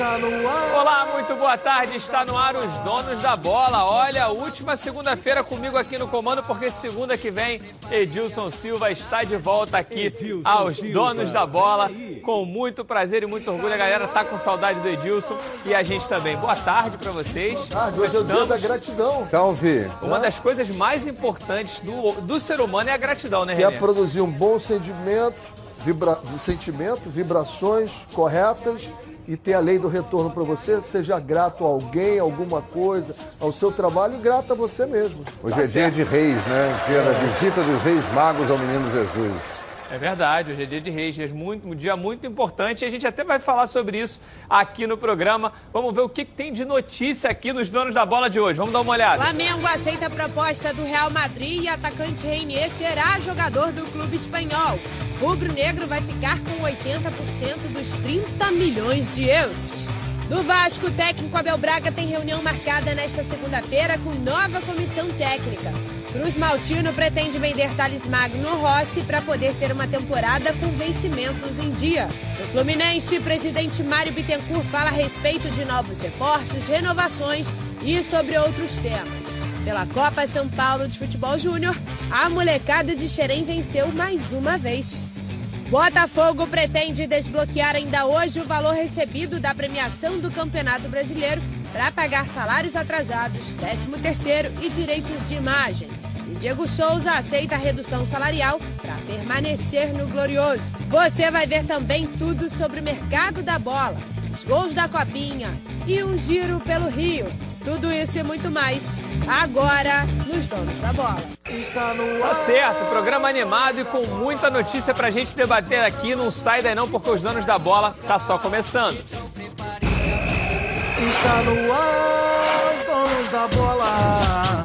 Está no ar. Olá, muito boa tarde. Está no ar os donos da bola. Olha, última segunda-feira comigo aqui no comando, porque segunda que vem Edilson Silva está de volta aqui Edilson aos Silva. donos da bola. Com muito prazer e muito orgulho. A galera está com saudade do Edilson e a gente também. Boa tarde para vocês. Ah, hoje é o dia da gratidão. Salve! Uma das coisas mais importantes do, do ser humano é a gratidão, né, Que é Renê? produzir um bom sentimento, vibra... sentimento, vibrações corretas e ter a lei do retorno para você. Seja grato a alguém, a alguma coisa, ao seu trabalho e grato a você mesmo. Hoje é dia de reis, né? Dia da visita dos reis magos ao menino Jesus. É verdade, hoje é dia de reis, é muito- um dia muito importante e a gente até vai falar sobre isso aqui no programa. Vamos ver o que, que tem de notícia aqui nos donos da bola de hoje. Vamos dar uma olhada. Flamengo aceita a proposta do Real Madrid e atacante Reinier será jogador do clube espanhol. Rubro Negro vai ficar com 80% dos 30 milhões de euros. No Vasco, o técnico Abel Braga tem reunião marcada nesta segunda-feira com nova comissão técnica. Cruz Maltino pretende vender Thales Magno Rossi para poder ter uma temporada com vencimentos em dia. No Fluminense, presidente Mário Bittencourt fala a respeito de novos reforços, renovações e sobre outros temas. Pela Copa São Paulo de Futebol Júnior, a molecada de Xerém venceu mais uma vez. Botafogo pretende desbloquear ainda hoje o valor recebido da premiação do Campeonato Brasileiro para pagar salários atrasados, 13º e direitos de imagem. Diego Souza aceita a redução salarial para permanecer no Glorioso. Você vai ver também tudo sobre o mercado da bola, os gols da Copinha e um giro pelo Rio. Tudo isso e muito mais agora nos Donos da Bola. Está no Tá ar. certo, programa animado e com muita notícia pra gente debater aqui. Não sai daí não, porque os donos da bola tá só começando. Está no ar. Os donos da bola.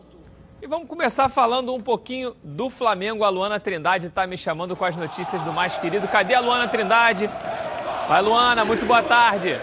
E vamos começar falando um pouquinho do Flamengo. A Luana Trindade tá me chamando com as notícias do mais querido. Cadê a Luana Trindade? Vai, Luana, muito boa tarde.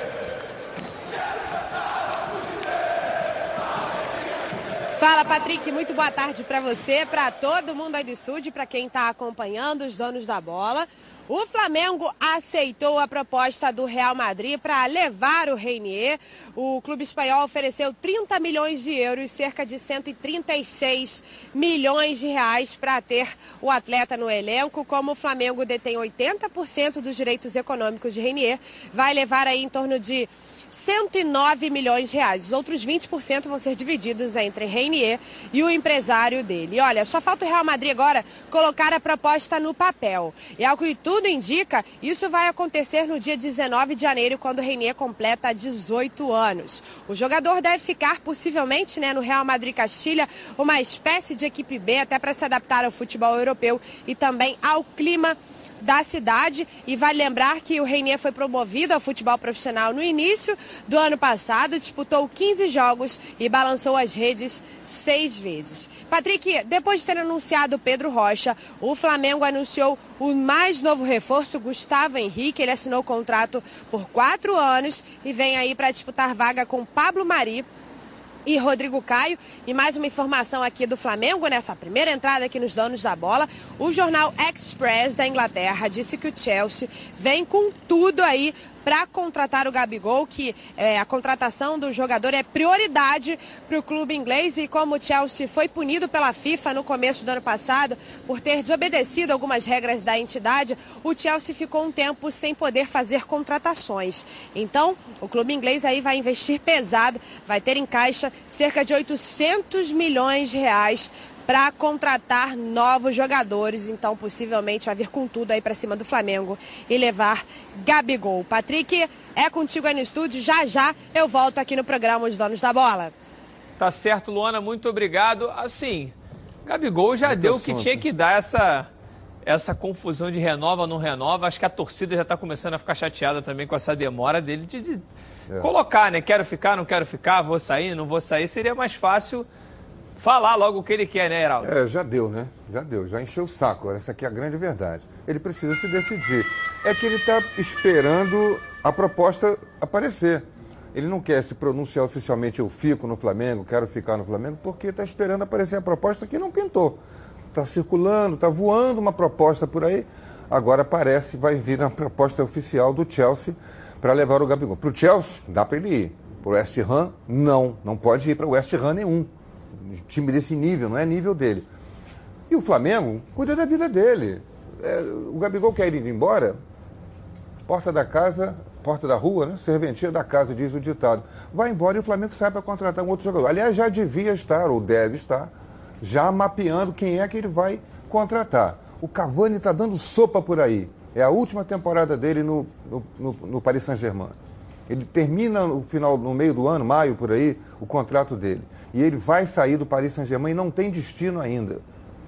Fala, Patrick, muito boa tarde para você, para todo mundo aí do estúdio, para quem está acompanhando os donos da bola. O Flamengo aceitou a proposta do Real Madrid para levar o Reinier. O clube espanhol ofereceu 30 milhões de euros, cerca de 136 milhões de reais para ter o atleta no elenco. Como o Flamengo detém 80% dos direitos econômicos de Reinier, vai levar aí em torno de 109 milhões de reais. Os outros 20% vão ser divididos entre Reinier e o empresário dele. E olha, só falta o Real Madrid agora colocar a proposta no papel. E ao que tudo indica, isso vai acontecer no dia 19 de janeiro, quando Reinier completa 18 anos. O jogador deve ficar possivelmente né, no Real Madrid Castilha, uma espécie de equipe B, até para se adaptar ao futebol europeu e também ao clima da cidade. E vale lembrar que o Reinier foi promovido ao futebol profissional no início do ano passado, disputou 15 jogos e balançou as redes seis vezes. Patrick, depois de ter anunciado Pedro Rocha, o Flamengo anunciou o mais novo reforço, Gustavo Henrique. Ele assinou o contrato por quatro anos e vem aí para disputar vaga com Pablo Mari e Rodrigo Caio. E mais uma informação aqui do Flamengo, nessa primeira entrada aqui nos donos da bola. O jornal Express da Inglaterra disse que o Chelsea vem com tudo aí para contratar o Gabigol, que é, a contratação do jogador é prioridade para o clube inglês. E como o Chelsea foi punido pela FIFA no começo do ano passado por ter desobedecido algumas regras da entidade, o Chelsea ficou um tempo sem poder fazer contratações. Então, o clube inglês aí vai investir pesado, vai ter em caixa cerca de 800 milhões de reais para contratar novos jogadores. Então, possivelmente vai vir com tudo aí para cima do Flamengo e levar Gabigol. Patrick, é contigo aí no estúdio. Já já eu volto aqui no programa Os Donos da Bola. Tá certo, Luana, muito obrigado. Assim, Gabigol já Muito deu o que tinha que dar essa, essa confusão de renova, não renova. Acho que a torcida já está começando a ficar chateada também com essa demora dele de, de, É. colocar, né? Quero ficar, não quero ficar, vou sair, não vou sair, seria mais fácil falar logo o que ele quer, né, Heraldo? É, já deu, né? Já deu, já encheu o saco. Essa aqui é a grande verdade. Ele precisa se decidir. É que ele está esperando a proposta aparecer. Ele não quer se pronunciar oficialmente, eu fico no Flamengo, quero ficar no Flamengo, porque está esperando aparecer a proposta que não pintou. Está circulando, está voando uma proposta por aí. Agora parece vai vir a proposta oficial do Chelsea para levar o Gabigol. Para o Chelsea, dá para ele ir. Para o West Ham, não. Não pode ir para o West Ham nenhum. Time desse nível, não é nível dele. E o Flamengo cuida da vida dele. É, o Gabigol quer ir embora, porta da casa, porta da rua, né? Serventia da casa, diz o ditado. Vai embora e o Flamengo sai para contratar um outro jogador. Aliás, já devia estar, ou deve estar, já mapeando quem é que ele vai contratar. O Cavani está dando sopa por aí. É a última temporada dele no, no, no, no Paris Saint-Germain. Ele termina no final, no meio do ano, maio por aí, o contrato dele. E ele vai sair do Paris Saint-Germain e não tem destino ainda.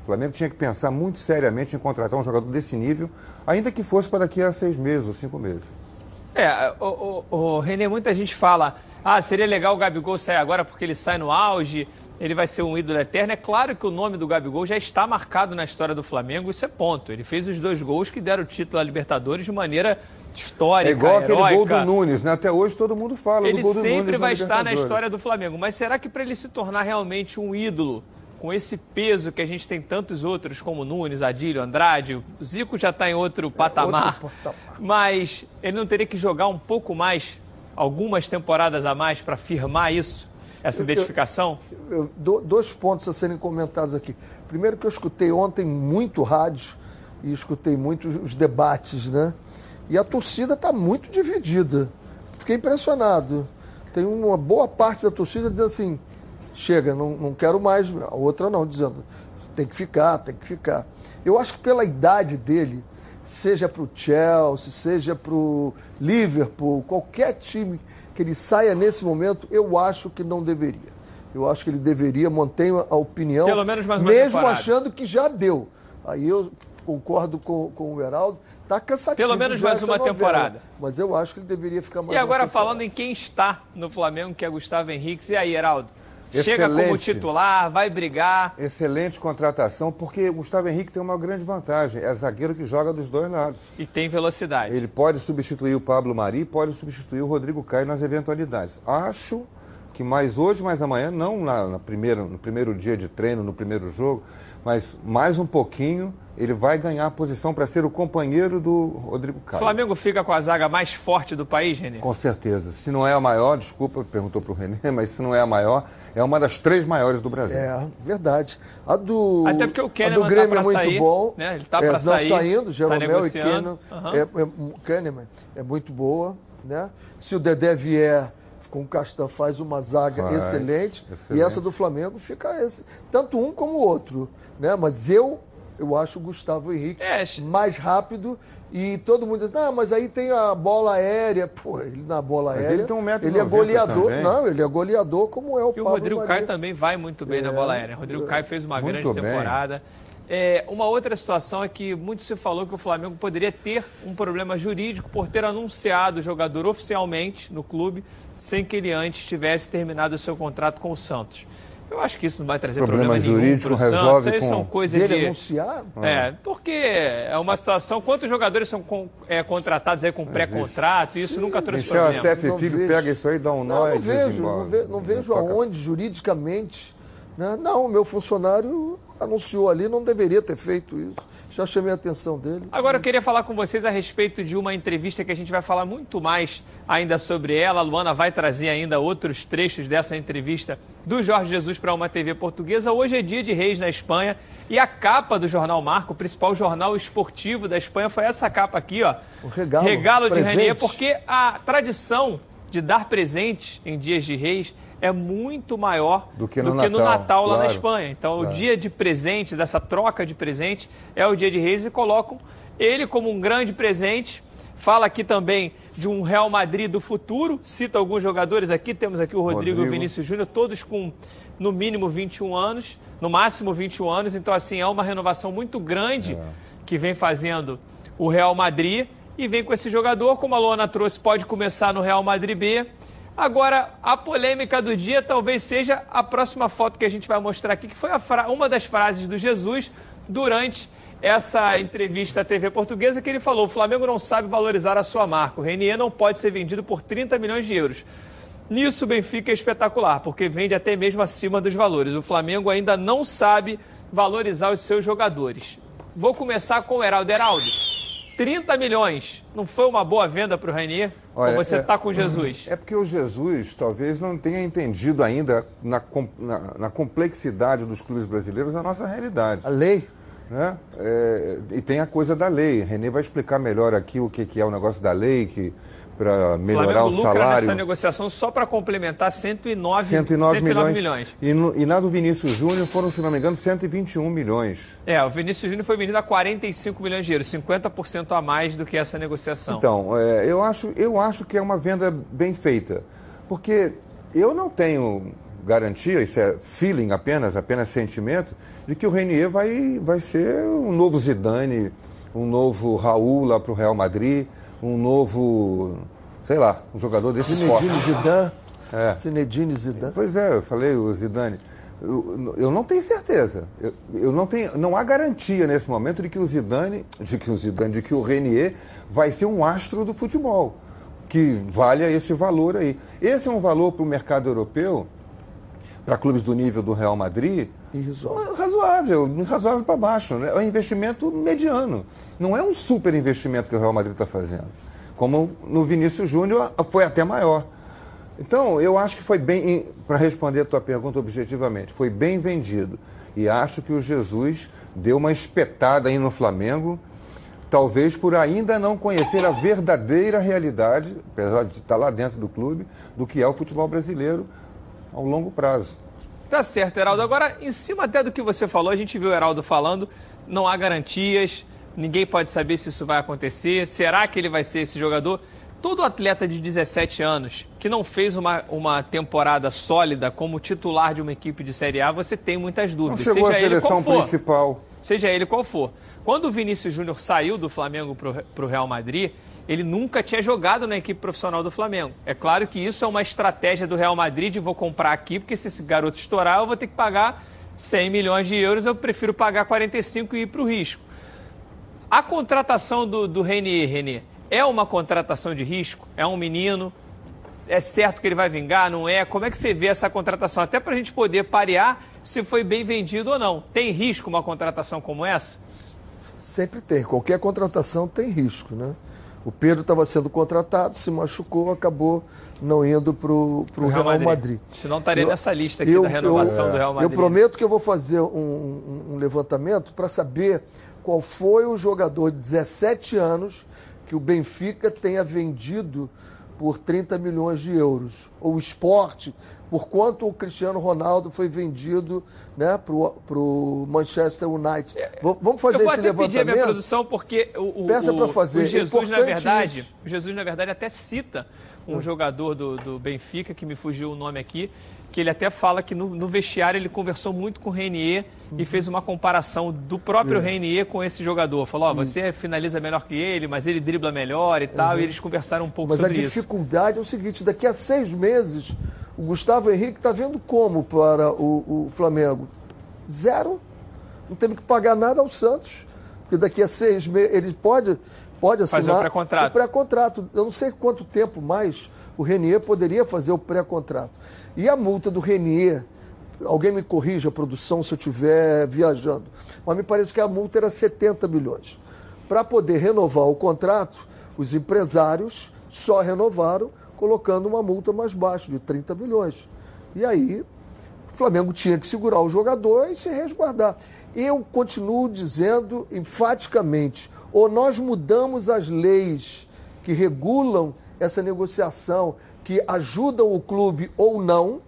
O Flamengo tinha que pensar muito seriamente em contratar um jogador desse nível, ainda que fosse para daqui a seis meses ou cinco meses. É, o, o, o Renê, muita gente fala, ah, seria legal o Gabigol sair agora porque ele sai no auge, ele vai ser um ídolo eterno. É claro que o nome do Gabigol já está marcado na história do Flamengo, isso é ponto. Ele fez os dois gols que deram o título à Libertadores de maneira histórica, É igual aquele heróica. gol do Nunes, né? Até hoje todo mundo fala Ele do gol do Nunes sempre na vai estar na história do Flamengo. Mas será que para ele se tornar realmente um ídolo, com esse peso que a gente tem tantos outros, como Nunes, Adílio, Andrade, o Zico já está em outro patamar, outro patamar. mas ele não teria que jogar um pouco mais, algumas temporadas a mais, para firmar isso, essa Eu- identificação? Eu- do- dois pontos a serem comentados aqui. Primeiro que eu escutei ontem muito rádio e escutei muito os- os debates, né? E a torcida está muito dividida. Fiquei impressionado. Tem uma boa parte da torcida dizendo assim, chega, não, não quero mais. A outra não, dizendo, tem que ficar, tem que ficar. Eu acho que pela idade dele, seja para o Chelsea, seja para o Liverpool, qualquer time que ele saia nesse momento, eu acho que não deveria. Eu acho que ele deveria, mantenho a opinião, Pelo menos mais uma mesmo temporada. achando que já deu. Aí eu concordo com, com o Heraldo, tá cansativo. Pelo menos mais uma novela. temporada. Mas eu acho que ele deveria ficar mais E agora falando em quem está no Flamengo, que é Gustavo Henrique. E aí, Heraldo? Chega como Excelente. titular, vai brigar. Excelente contratação, porque o Gustavo Henrique tem uma grande vantagem. É zagueiro que joga dos dois lados. E tem velocidade. Ele pode substituir o Pablo Mari, pode substituir o Rodrigo Caio nas eventualidades. Acho que mais hoje, mais amanhã, não na, na primeira, no primeiro dia de treino, no primeiro jogo, mas mais um pouquinho, ele vai ganhar a posição para ser o companheiro do Rodrigo O Caio. Flamengo fica com a zaga mais forte do país, Renê? Com certeza. Se não é a maior, desculpa, perguntou para o Renê, mas se não é a maior, é uma das três maiores do Brasil. É, verdade. A do, Até porque o a do Kahneman tá Grêmio pra é muito sair, bom. né? Ele tá é, não sair, saindo, tá Jeromel e negociando. Kahneman. Aham. É, é, Kahneman é muito boa, né? Se o Dedé vier com o Castan faz uma zaga Faz, excelente, e excelente. essa do Flamengo fica esse, tanto um como o outro, né? Mas eu eu acho o Gustavo Henrique É, mais rápido e todo mundo diz, não, mas aí tem a bola aérea. Pô, ele na bola Mas aérea. ele tem um metro e ele é goleador. também. Não, ele é goleador como é o E o Pablo Rodrigo Maria. Caio também vai muito bem na É, bola aérea. O Rodrigo Caio fez uma grande bem. temporada. É, uma outra situação é que muito se falou que o Flamengo poderia ter um problema jurídico por ter anunciado o jogador oficialmente no clube sem que ele antes tivesse terminado o seu contrato com o Santos. Eu acho que isso não vai trazer Problema problema, nenhum jurídico pro Santos. resolve Aí com- são coisas Dele de... anunciar? É, porque é uma situação. Quantos jogadores são com- é, contratados aí com pré-contrato? e Isso nunca trouxe Michel problema. Não Figo vejo. pega isso aí, dá um nó Não, e não vejo, não, ve- não vejo aonde juridicamente. Né? Não, o meu funcionário anunciou ali, não deveria ter feito isso. Já chamei a atenção dele. Agora eu queria falar com vocês a respeito de uma entrevista que a gente vai falar muito mais ainda sobre ela. A Luana vai trazer ainda outros trechos dessa entrevista do Jorge Jesus para uma TV portuguesa. Hoje é dia de Reis na Espanha e a capa do Jornal Marco, o principal jornal esportivo da Espanha, foi essa capa aqui, ó. O regalo, de presente. Renier, porque a tradição de dar presentes em dias de Reis é muito maior Do que no Natal, Natal lá na. Espanha. Então, o Claro. dia de presente, dessa troca de presente, é o dia de Reis e colocam ele como um grande presente. Fala aqui também de um Real Madrid do futuro, cita alguns jogadores aqui, temos aqui o Rodrigo, e o Rodrigo. Vinícius Júnior, todos com no mínimo 21 anos, no máximo 21 anos, então assim, é uma renovação muito grande que vem fazendo o Real Madrid e vem com esse jogador, como a Luana trouxe, pode começar no Real Madrid B Agora, a polêmica do dia talvez seja a próxima foto que a gente vai mostrar aqui, que foi uma das frases do Jesus durante essa entrevista à TV portuguesa que ele falou: o Flamengo não sabe valorizar a sua marca. O Renier não pode ser vendido por 30 milhões de euros. Nisso o Benfica é espetacular, porque vende até mesmo acima dos valores. O Flamengo ainda não sabe valorizar os seus jogadores. Vou começar com o Heraldo. Heraldo, 30 milhões. Não foi uma boa venda para o Renier? Olha, Ou você está é, com Jesus? É porque o Jesus talvez não tenha entendido ainda na, na, na complexidade dos clubes brasileiros a nossa realidade. A lei? Né? É, e tem a coisa da lei. Renê vai explicar melhor aqui o que, que é o negócio da lei, que para melhorar o, Flamengo o salário. nessa negociação só para complementar 109, 109, 109 milhões. milhões. E, no, e, na do Vinícius Júnior foram, se não me engano, 121 milhões. É, o Vinícius Júnior foi vendido a 45 milhões de euros, 50% a mais do que essa negociação. Então, é, eu, acho, eu acho que é uma venda bem feita. Porque eu não tenho garantia, isso é feeling apenas, apenas sentimento, de que o Renier vai, vai ser um novo Zidane, um novo Raul lá para o Real Madrid, um novo, sei lá, um jogador desse Zinedine Zidane. É. Zinedine Zidane. Pois é, eu falei o Zidane. Eu, eu não tenho certeza. Eu, eu, não tenho, não há garantia nesse momento de que o Zidane, de que o Zidane, de que o Renier vai ser um astro do futebol que valha esse valor aí. Esse é um valor para o mercado europeu para clubes do nível do Real Madrid, Irrisório. razoável, razoável para baixo. Né? É um investimento mediano. Não é um super investimento que o Real Madrid está fazendo. Como no Vinícius Júnior foi até maior. Então, eu acho que foi bem, para responder a tua pergunta objetivamente, foi bem vendido. E acho que o Jesus deu uma espetada aí no Flamengo, talvez por ainda não conhecer a verdadeira realidade, apesar de estar lá dentro do clube, do que é o futebol brasileiro ao longo prazo. Tá certo, Heraldo. Agora, em cima até do que você falou, a gente viu o Heraldo falando, não há garantias, ninguém pode saber se isso vai acontecer. Será que ele vai ser esse jogador? Todo atleta de 17 anos que não fez uma, uma temporada sólida como titular de uma equipe de Série A, você tem muitas dúvidas. Não chegou seja a seleção ele qual for, principal. Seja ele qual for. Quando o Vinícius Júnior saiu do Flamengo para o Real Madrid, ele nunca tinha jogado na equipe profissional do Flamengo. É claro que isso é uma estratégia do Real Madrid, vou comprar aqui, porque se esse garoto estourar, eu vou ter que pagar 100 milhões de euros, eu prefiro pagar 45 e ir para o risco. A contratação do, do Renier, Renier, é uma contratação de risco? É um menino? É certo que ele vai vingar? Não é? Como é que você vê essa contratação? Até para a gente poder parear se foi bem vendido ou não. Tem risco uma contratação como essa? Sempre tem. Qualquer contratação tem risco, né? O Pedro estava sendo contratado, se machucou, acabou não indo para o Real, Real Madrid. Madrid. Senão estaria eu, nessa lista aqui eu, da renovação eu, do Real Madrid. Eu prometo que eu vou fazer um, um, um levantamento para saber qual foi o jogador de 17 anos que o Benfica tenha vendido por 30 milhões de euros. Ou o esporte, por quanto o Cristiano Ronaldo foi vendido né, para o Manchester United. É, vamos fazer esse levantamento. Eu vou pedir a minha produção, porque o, o, Peça o, fazer. o Jesus, na verdade, isso. Jesus, na verdade, até cita um é. jogador do, do Benfica, que me fugiu o nome aqui, que ele até fala que no, no vestiário ele conversou muito com o Renier uhum. e fez uma comparação do próprio é. Renier com esse jogador. Falou, ó, oh, você finaliza melhor que ele, mas ele dribla melhor e tal, uhum. e eles conversaram um pouco mas sobre isso. Mas a dificuldade é o seguinte, daqui a seis meses, o Gustavo Henrique está vendo como para o, o Flamengo? Zero. Não teve que pagar nada ao Santos, porque daqui a seis meses ele pode, pode assinar Fazer o pré-contrato. O pré-contrato. Eu não sei quanto tempo mais o Renier poderia fazer o pré-contrato. E a multa do Renier, alguém me corrija a produção se eu estiver viajando, mas me parece que a multa era 70 milhões. Para poder renovar o contrato, os empresários só renovaram colocando uma multa mais baixa, de 30 milhões. E aí, o Flamengo tinha que segurar o jogador e se resguardar. Eu continuo dizendo enfaticamente: ou nós mudamos as leis que regulam essa negociação que ajudam o clube ou não,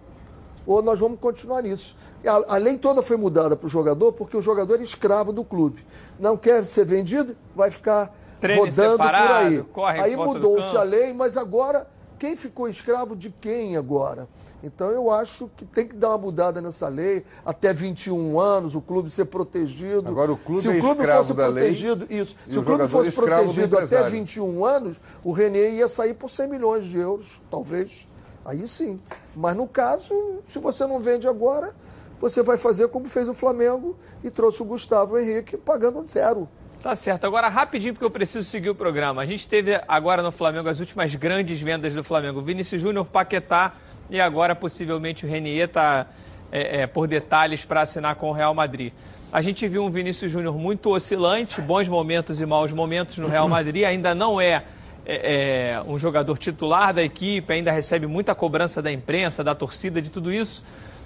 ou nós vamos continuar nisso. A, a lei toda foi mudada para o jogador porque o jogador é escravo do clube. Não quer ser vendido, vai ficar Treine rodando separado, por aí. Aí mudou-se a lei, mas agora quem ficou escravo de quem agora? Então eu acho que tem que dar uma mudada nessa lei, até 21 anos, o clube ser protegido. Agora o clube se o clube é fosse protegido, lei, isso. Se o clube fosse protegido até 21 anos, o Renê ia sair por 100 milhões de euros, talvez. Aí sim. Mas no caso, se você não vende agora, você vai fazer como fez o Flamengo e trouxe o Gustavo Henrique pagando zero. Tá certo. Agora, rapidinho, porque eu preciso seguir o programa. A gente teve agora no Flamengo as últimas grandes vendas do Flamengo. Vinícius Júnior, Paquetá e agora possivelmente o Renier está é, é, por detalhes para assinar com o Real Madrid. A gente viu um Vinícius Júnior muito oscilante, bons momentos e maus momentos no Real Madrid. Ainda não é, é, é um jogador titular da equipe, ainda recebe muita cobrança da imprensa, da torcida, de tudo isso.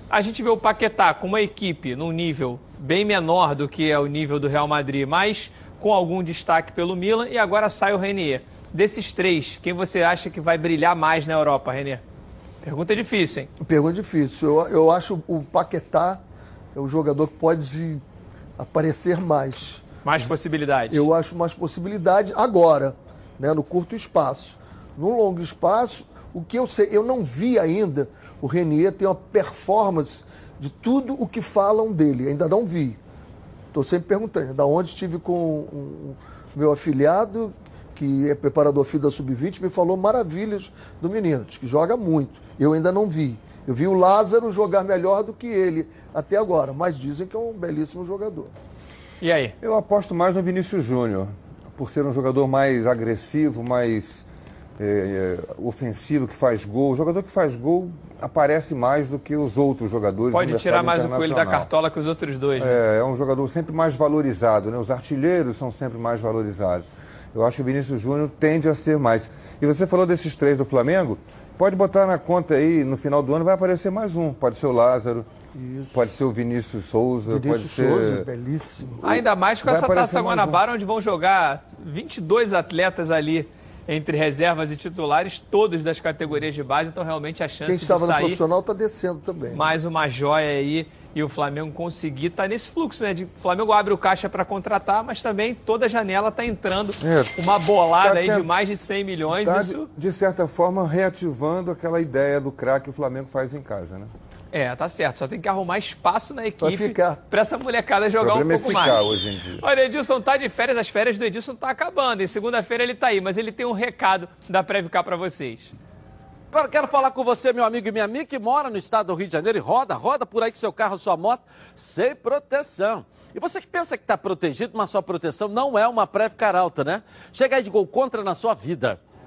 A gente vê o Paquetá com uma equipe num nível bem menor do que é o nível do Real Madrid, mas com algum destaque pelo Milan e agora sai o Renier. Desses três, quem você acha que vai brilhar mais na Europa, Renier? Pergunta difícil, hein? Pergunta difícil. Eu, eu acho o Paquetá é o jogador que pode aparecer mais. Mais possibilidade. Eu acho mais possibilidade agora, né, no curto espaço. No longo espaço, o que eu sei, eu não vi ainda o Renier ter uma performance de tudo o que falam dele, ainda não vi. Estou sempre perguntando, da onde estive com o meu afiliado, que é preparador filho da Sub-20, me falou maravilhas do menino, que joga muito. Eu ainda não vi. Eu vi o Lázaro jogar melhor do que ele até agora, mas dizem que é um belíssimo jogador. E aí? Eu aposto mais no Vinícius Júnior, por ser um jogador mais agressivo, mais é, ofensivo, que faz gol. O jogador que faz gol aparece mais do que os outros jogadores. Pode tirar mais o coelho da cartola que os outros dois. Né? É, é um jogador sempre mais valorizado, né? Os artilheiros são sempre mais valorizados. Eu acho que o Vinícius Júnior tende a ser mais. E você falou desses três do Flamengo, pode botar na conta aí, no final do ano vai aparecer mais um. Pode ser o Lázaro. Isso. Pode ser o Vinícius Souza, Vinícius pode ser... Souza, belíssimo. Ainda mais com vai essa Taça Guanabara, um. onde vão jogar 22 atletas ali entre reservas e titulares, todos das categorias de base, então realmente a chance Quem estava de sair... no profissional está descendo também. Mais uma joia aí e o Flamengo conseguir estar tá nesse fluxo, né? De, o Flamengo abre o caixa para contratar, mas também toda janela está entrando é, uma bolada tá aí de mais de 100 milhões. Tá, isso... de, de certa forma, reativando aquela ideia do craque que o Flamengo faz em casa, né? É, tá certo. Só tem que arrumar espaço na equipe para essa molecada jogar um pouco é ficar mais. hoje em dia. Olha, Edilson tá de férias, as férias do Edilson tá acabando. Em segunda-feira ele tá aí, mas ele tem um recado da Previcar para vocês. Agora quero falar com você, meu amigo e minha amiga, que mora no estado do Rio de Janeiro e roda, roda por aí com seu carro, sua moto, sem proteção. E você que pensa que está protegido, mas sua proteção não é uma Previcar Alta, né? Chega aí de gol contra na sua vida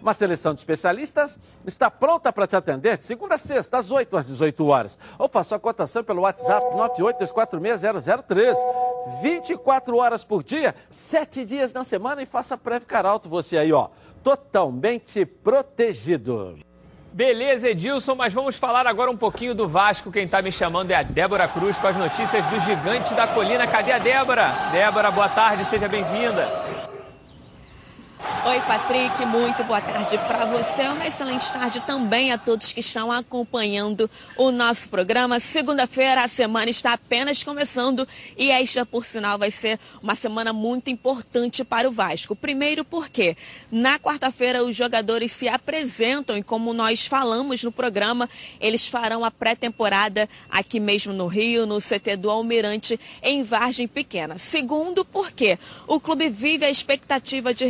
Uma seleção de especialistas está pronta para te atender de segunda a sexta, às 8 às 18 horas. Ou faça a cotação pelo WhatsApp 982460003. 24 horas por dia, 7 dias na semana e faça Preve Caralto você aí, ó. Totalmente protegido. Beleza, Edilson, mas vamos falar agora um pouquinho do Vasco. Quem está me chamando é a Débora Cruz com as notícias do Gigante da Colina. Cadê a Débora? Débora, boa tarde, seja bem-vinda. Oi, Patrick, muito boa tarde para você. Uma excelente tarde também a todos que estão acompanhando o nosso programa. Segunda-feira, a semana está apenas começando e esta, por sinal, vai ser uma semana muito importante para o Vasco. Primeiro, porque na quarta-feira os jogadores se apresentam e, como nós falamos no programa, eles farão a pré-temporada aqui mesmo no Rio, no CT do Almirante, em Vargem Pequena. Segundo, porque o clube vive a expectativa de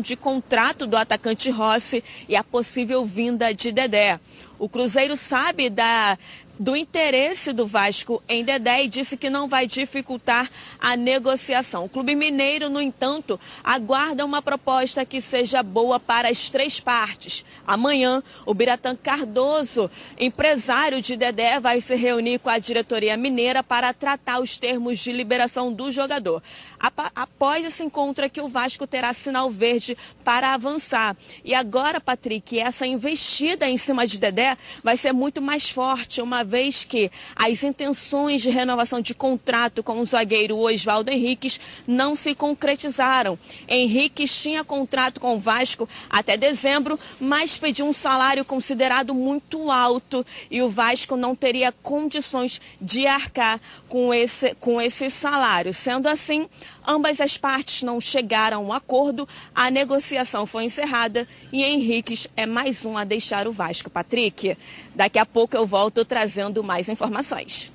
de contrato do atacante Rossi e a possível vinda de Dedé. O Cruzeiro sabe da do interesse do Vasco em Dedé e disse que não vai dificultar a negociação. O Clube Mineiro, no entanto, aguarda uma proposta que seja boa para as três partes. Amanhã, o Biratã Cardoso, empresário de Dedé, vai se reunir com a diretoria mineira para tratar os termos de liberação do jogador. Após esse encontro é que o Vasco terá sinal verde para avançar. E agora, Patrick, essa investida em cima de Dedé vai ser muito mais forte, uma vez que as intenções de renovação de contrato com o zagueiro Oswaldo Henriques não se concretizaram. Henriques tinha contrato com o Vasco até dezembro, mas pediu um salário considerado muito alto e o Vasco não teria condições de arcar com esse, com esse salário. Sendo assim, ambas as partes não chegaram a um acordo, a negociação foi encerrada e Henriques é mais um a deixar o Vasco. Patrick, daqui a pouco eu volto trazendo mais informações.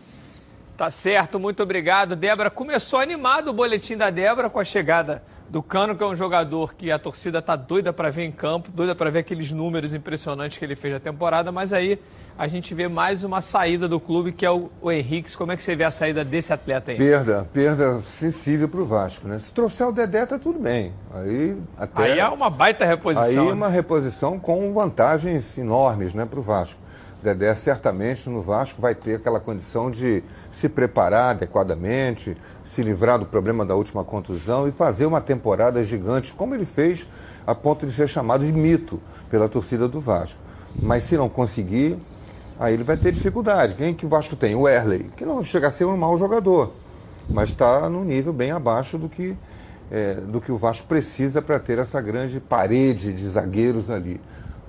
Tá certo, muito obrigado, Débora. Começou animado o boletim da Débora com a chegada do Cano, que é um jogador que a torcida tá doida para ver em campo, doida para ver aqueles números impressionantes que ele fez na temporada, mas aí a gente vê mais uma saída do clube, que é o, o Henrique. Como é que você vê a saída desse atleta aí? Perda, perda sensível para o Vasco, né? Se trouxer o Dedé, tá tudo bem. Aí, até... aí é uma baita reposição. Aí né? uma reposição com vantagens enormes né, para o Vasco. Dedé certamente no Vasco vai ter aquela condição de se preparar adequadamente, se livrar do problema da última contusão e fazer uma temporada gigante, como ele fez, a ponto de ser chamado de mito pela torcida do Vasco. Mas se não conseguir, aí ele vai ter dificuldade. Quem que o Vasco tem? O Erley, que não chega a ser um mau jogador, mas está num nível bem abaixo do que, é, do que o Vasco precisa para ter essa grande parede de zagueiros ali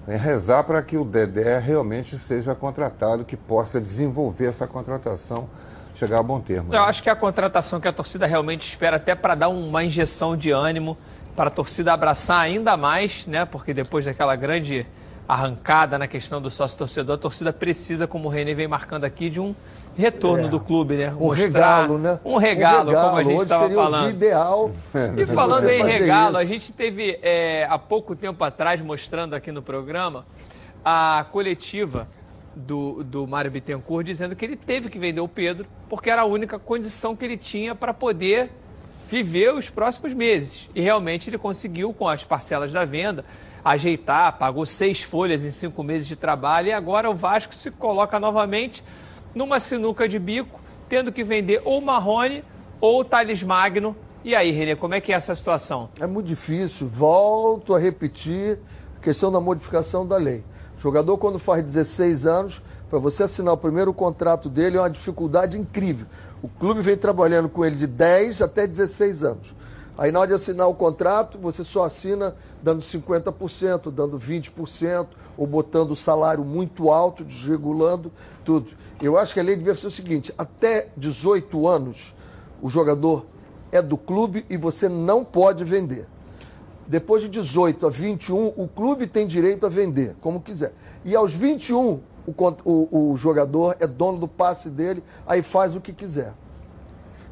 é rezar para que o Dedé realmente seja contratado, que possa desenvolver essa contratação, chegar a bom termo. Eu né? acho que é a contratação que a torcida realmente espera, até para dar uma injeção de ânimo, para a torcida abraçar ainda mais, né? Porque depois daquela grande arrancada na questão do sócio-torcedor, a torcida precisa, como o René vem marcando aqui, de um retorno é, do clube, né? Um Mostrar regalo, né? Um regalo, um regalo como a gente estava falando. ideal. E falando em regalo, isso. a gente teve é, há pouco tempo atrás, mostrando aqui no programa, a coletiva do, do Mário Bittencourt dizendo que ele teve que vender o Pedro, porque era a única condição que ele tinha para poder viver os próximos meses. E realmente ele conseguiu, com as parcelas da venda, ajeitar, pagou seis folhas em cinco meses de trabalho e agora o Vasco se coloca novamente numa sinuca de bico, tendo que vender ou Marrone ou Thales Magno. E aí, Renê, como é que é essa situação? É muito difícil. Volto a repetir a questão da modificação da lei. O jogador, quando faz 16 anos, para você assinar o primeiro contrato dele é uma dificuldade incrível. O clube vem trabalhando com ele de 10 até 16 anos. Aí na hora de assinar o contrato, você só assina dando 50%, dando 20%, ou botando o salário muito alto, desregulando tudo. Eu acho que a lei devia ser o seguinte: até 18 anos, o jogador é do clube e você não pode vender. Depois de 18 a 21, o clube tem direito a vender, como quiser. E aos 21, o, o, o jogador é dono do passe dele, aí faz o que quiser.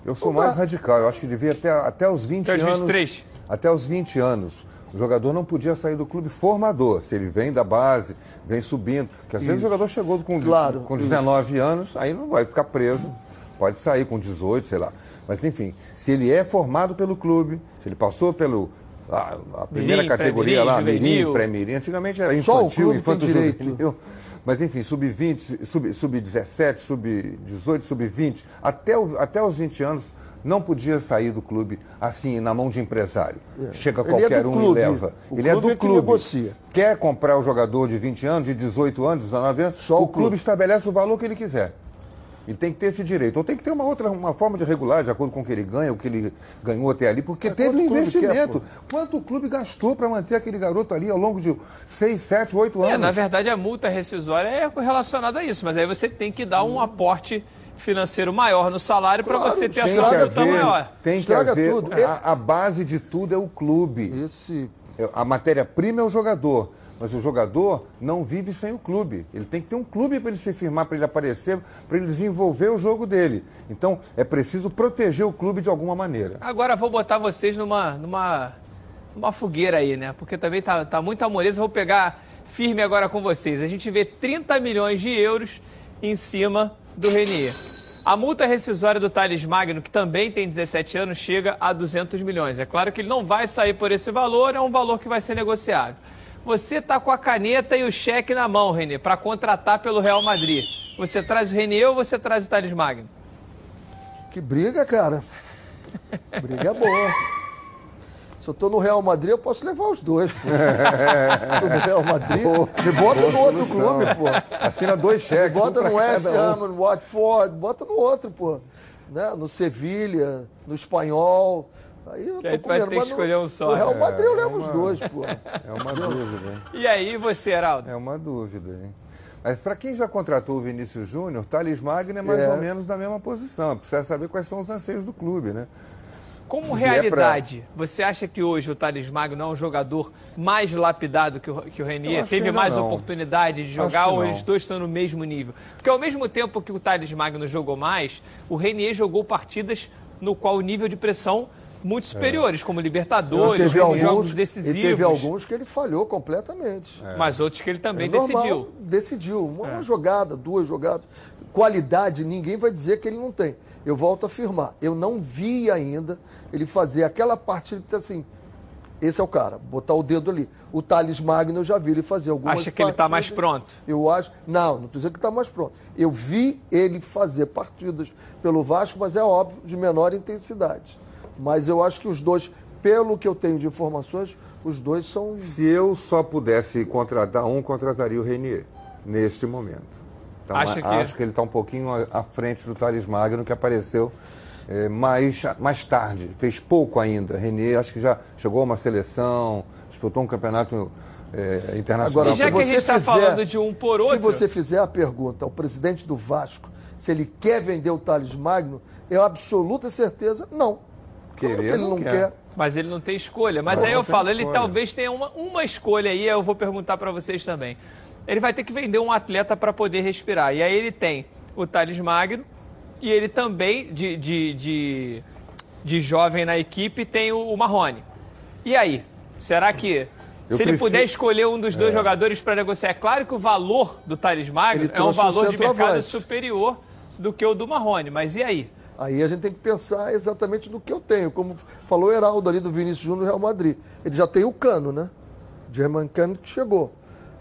Eu sou mais radical, eu acho que devia até, até os 20 até anos. 23. Até os 20 anos. O jogador não podia sair do clube formador. Se ele vem da base, vem subindo. Porque às isso. vezes o jogador chegou com, claro, com 19 isso. anos, aí não vai ficar preso. Pode sair com 18, sei lá. Mas enfim, se ele é formado pelo clube, se ele passou pelo. A, a primeira mirim, categoria lá, Mirim, pré-Mirim. Antigamente era infantil, infantil juvenil. Mas enfim, sub-20, sub-17, sub-18, sub-20, até, até os 20 anos não podia sair do clube assim, na mão de empresário. É. Chega é qualquer é um clube. e leva. O ele é do clube. Que Quer comprar o jogador de 20 anos, de 18 anos, 19 anos, Só o, o clube. clube estabelece o valor que ele quiser. Ele tem que ter esse direito. Ou tem que ter uma outra uma forma de regular, de acordo com o que ele ganha, o que ele ganhou até ali, porque é, teve um investimento. Quer, quanto o clube gastou para manter aquele garoto ali ao longo de 6, 7, 8 anos? É, na verdade, a multa rescisória é relacionada a isso, mas aí você tem que dar um aporte financeiro maior no salário claro, para você ter a sua multa maior. Tem que haver. Tudo. A, a base de tudo é o clube. Esse... A matéria-prima é o jogador. Mas o jogador não vive sem o clube. Ele tem que ter um clube para ele se firmar, para ele aparecer, para ele desenvolver o jogo dele. Então é preciso proteger o clube de alguma maneira. Agora vou botar vocês numa, numa, numa fogueira aí, né? Porque também tá, tá muito amoreza. Vou pegar firme agora com vocês. A gente vê 30 milhões de euros em cima do Renier. A multa rescisória do Thales Magno, que também tem 17 anos, chega a 200 milhões. É claro que ele não vai sair por esse valor, é um valor que vai ser negociado. Você está com a caneta e o cheque na mão, Renê, para contratar pelo Real Madrid. Você traz o Renê ou você traz o Thales Magno? Que briga, cara. Briga boa. Se eu tô no Real Madrid, eu posso levar os dois, pô. tô no Real Madrid, me bota no outro solução. clube, pô. Assina dois Me cheques. bota um no West um. Ham, no Watford, bota no outro, pô. Né? No Sevilha, no Espanhol. Aí eu Que aí tô tu vai ter que escolher um só, No Real né? Madrid eu É, levo é os uma- dois, pô. É uma dúvida. hein? E aí, você, Heraldo? É uma dúvida, hein? Mas para quem já contratou o Vinícius Júnior, Thales Magno é mais É. ou menos na mesma posição. Precisa saber quais são os anseios do clube, né? Como Se é realidade, você acha que hoje o Thales Magno é um jogador mais lapidado que o, que o Renier? Teve mais não. oportunidade de jogar ou eles dois estão no mesmo nível? Porque ao mesmo tempo que o Thales Magno jogou mais, o Renier jogou partidas no qual o nível de pressão muito superiores, como Libertadores, teve como alguns, jogos decisivos. teve alguns que ele falhou completamente. Mas outros que ele também É normal, decidiu. Decidiu. Uma, É. jogada, duas jogadas. Qualidade, ninguém vai dizer que ele não tem. Eu volto a afirmar. Eu não vi ainda ele fazer aquela partida assim. Esse é o cara, botar o dedo ali. O Thales Magno eu já vi ele fazer algumas Acha que ele está mais partidas. pronto? Eu acho. Não, não estou dizendo que está mais pronto. Eu vi ele fazer partidas pelo Vasco, mas é óbvio, de menor intensidade. Mas eu acho que os dois, pelo que eu tenho de informações, os dois são. Se eu só pudesse contratar um, contrataria o Renier, neste momento. Então, Acha que- Acho que ele está um pouquinho à frente do Thales Magno, que apareceu eh, mais, mais tarde, fez pouco ainda. Renier, acho que já chegou a uma seleção, disputou um campeonato eh, internacional. E já que a gente está falando de um por outro- Se você fizer a pergunta ao presidente do Vasco se ele quer vender o Thales Magno, eu absoluta certeza, não. Claro Querer que ele não não quer. quer. Mas ele não tem escolha. Mas Não, aí não eu falo, ele escolha. talvez tenha uma, uma escolha aí, eu vou perguntar para vocês também. Ele vai ter que vender um atleta para poder respirar. E aí ele tem o Thales Magno e ele também, de, de, de, de jovem na equipe, tem o, o Marrone. E aí? Será que. Eu se ele prefiro- puder escolher um dos dois jogadores para negociar, é claro que o valor do Thales Magno Ele é um valor de mercado superior do que o do Marrone. Mas e aí? Aí a gente tem que pensar exatamente no que eu tenho. Como falou o Heraldo ali do Vinícius Júnior do Real Madrid. Ele já tem o Cano, né? German Cano que chegou.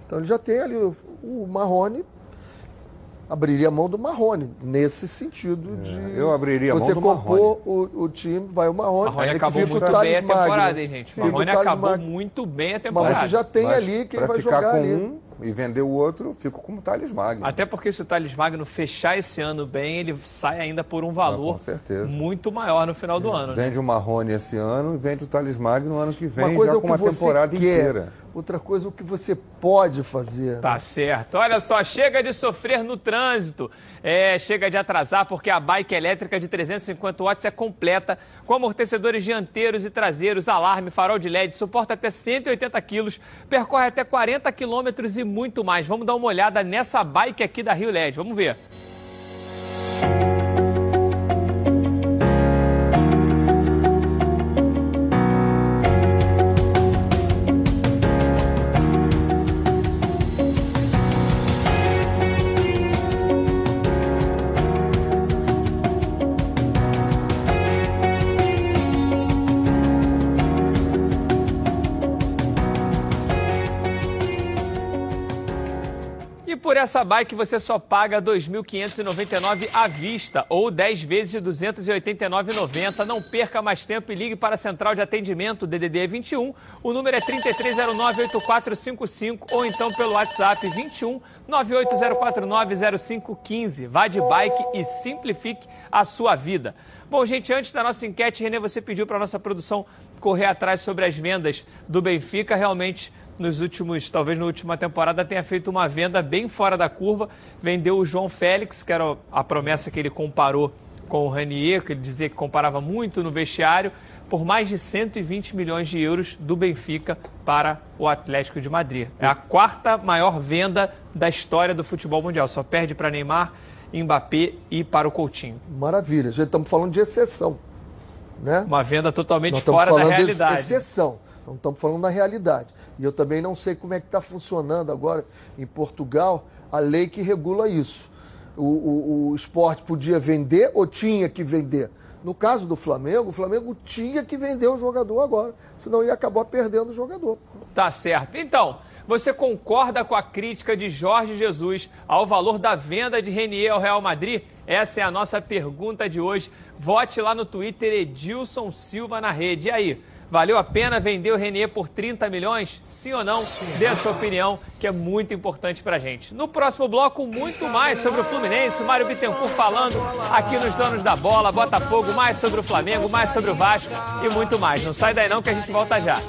Então ele já tem ali o, o Marrone. Abriria a mão do Marrone, nesse sentido de. É, eu abriria a mão você do compor o, o time, vai o Marrone. Marrone aí acabou o muito Thales bem a temporada, hein, gente? O Marrone acabou Magno. muito bem a temporada. Mas você já tem Mas ali quem vai ficar jogar com ali. um e vender o outro, fico com o Thales Magno. Até porque se o Thales Magno fechar esse ano bem, ele sai ainda por um valor Ah, com certeza. muito maior no final do ano. né? Vende o Marrone esse ano e vende o Thales Magno no ano que vem, Uma coisa já é com uma temporada quer, inteira. Outra coisa o que você pode fazer. Tá certo. Olha só, chega de sofrer no trânsito. É, chega de atrasar porque a bike elétrica de 350 watts é completa, com amortecedores dianteiros e traseiros, alarme, farol de LED, suporta até 180 quilos, percorre até 40 quilômetros e muito mais. Vamos dar uma olhada nessa bike aqui da Rio LED. Vamos ver. E essa bike você só paga R$ 2.599 à vista ou 10 vezes de R$ 289,90. Não perca mais tempo e ligue para a central de atendimento DDD 21. O número é 33098455 ou então pelo WhatsApp 21 980490515. Vá de bike e simplifique a sua vida. Bom, gente, antes da nossa enquete, Renê, você pediu para a nossa produção correr atrás sobre as vendas do Benfica. Realmente, nos últimos, talvez na última temporada, tenha feito uma venda bem fora da curva. Vendeu o João Félix, que era a promessa que ele comparou com o Ranier, que ele dizia que comparava muito no vestiário, por mais de 120 milhões de euros do Benfica para o Atlético de Madrid. É a quarta maior venda da história do futebol mundial. Só perde para Neymar, Mbappé e para o Coutinho. Maravilha. Já estamos falando de exceção. Né? Uma venda totalmente Nós fora da falando de realidade. exceção. Não estamos falando da realidade. E eu também não sei como é que está funcionando agora em Portugal a lei que regula isso. O, o, o esporte podia vender ou tinha que vender? No caso do Flamengo, o Flamengo tinha que vender o jogador agora, senão ia acabar perdendo o jogador. Tá certo. Então, você concorda com a crítica de Jorge Jesus ao valor da venda de Renier ao Real Madrid? Essa é a nossa pergunta de hoje. Vote lá no Twitter Edilson Silva na rede. E aí, Valeu a pena vender o Renier por 30 milhões? Sim ou não? Sim. Dê a sua opinião, que é muito importante pra gente. No próximo bloco, muito mais sobre o Fluminense. O Mário Bittencourt falando aqui nos Donos da Bola, Botafogo, mais sobre o Flamengo, mais sobre o Vasco e muito mais. Não sai daí não que a gente volta já.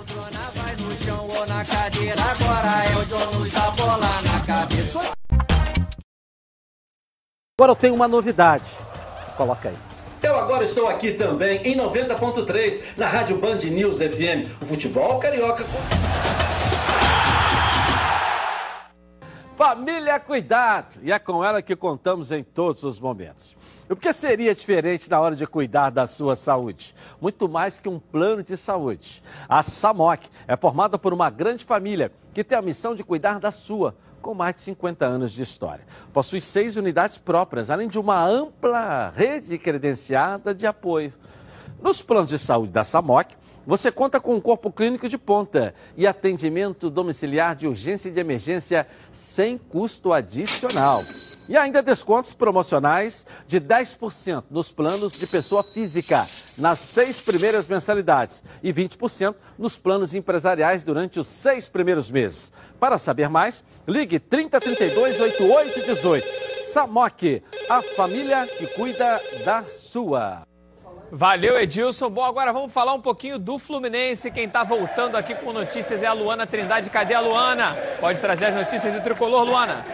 Agora eu tenho uma novidade. Coloca aí. Eu agora estou aqui também em 90.3 na Rádio Band News FM. O futebol carioca. Família Cuidado! E é com ela que contamos em todos os momentos. O que seria diferente na hora de cuidar da sua saúde? Muito mais que um plano de saúde. A SAMOC é formada por uma grande família que tem a missão de cuidar da sua com mais de 50 anos de história. Possui seis unidades próprias, além de uma ampla rede credenciada de apoio. Nos planos de saúde da SAMOC, você conta com um corpo clínico de ponta e atendimento domiciliar de urgência e de emergência sem custo adicional. E ainda descontos promocionais de 10% nos planos de pessoa física nas seis primeiras mensalidades e 20% nos planos empresariais durante os seis primeiros meses. Para saber mais, ligue 3032 8818. Samok, a família que cuida da sua. Valeu, Edilson. Bom, agora vamos falar um pouquinho do Fluminense. Quem está voltando aqui com notícias é a Luana Trindade. Cadê a Luana? Pode trazer as notícias do Tricolor, Luana.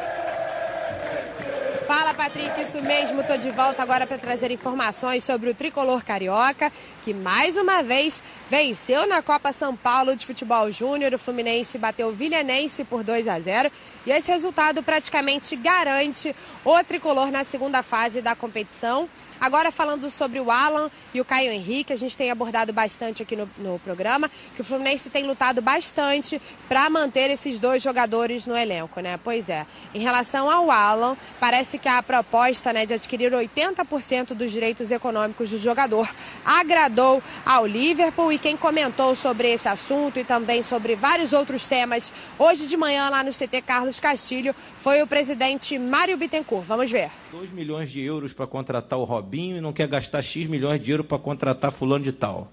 Fala, Patrick, isso mesmo. Estou de volta agora para trazer informações sobre o tricolor carioca, que mais uma vez venceu na Copa São Paulo de Futebol Júnior. O Fluminense bateu o Vilhanense por 2 a 0 e esse resultado praticamente garante o tricolor na segunda fase da competição. Agora falando sobre o Alan e o Caio Henrique, a gente tem abordado bastante aqui no, no programa, que o Fluminense tem lutado bastante para manter esses dois jogadores no elenco, né? Pois é. Em relação ao Alan, parece que a proposta né, de adquirir 80% dos direitos econômicos do jogador agradou ao Liverpool e quem comentou sobre esse assunto e também sobre vários outros temas hoje de manhã lá no CT Carlos Castilho foi o presidente Mário Bittencourt. Vamos ver. 2 milhões de euros para contratar o Robinho e não quer gastar X milhões de euros para contratar fulano de tal.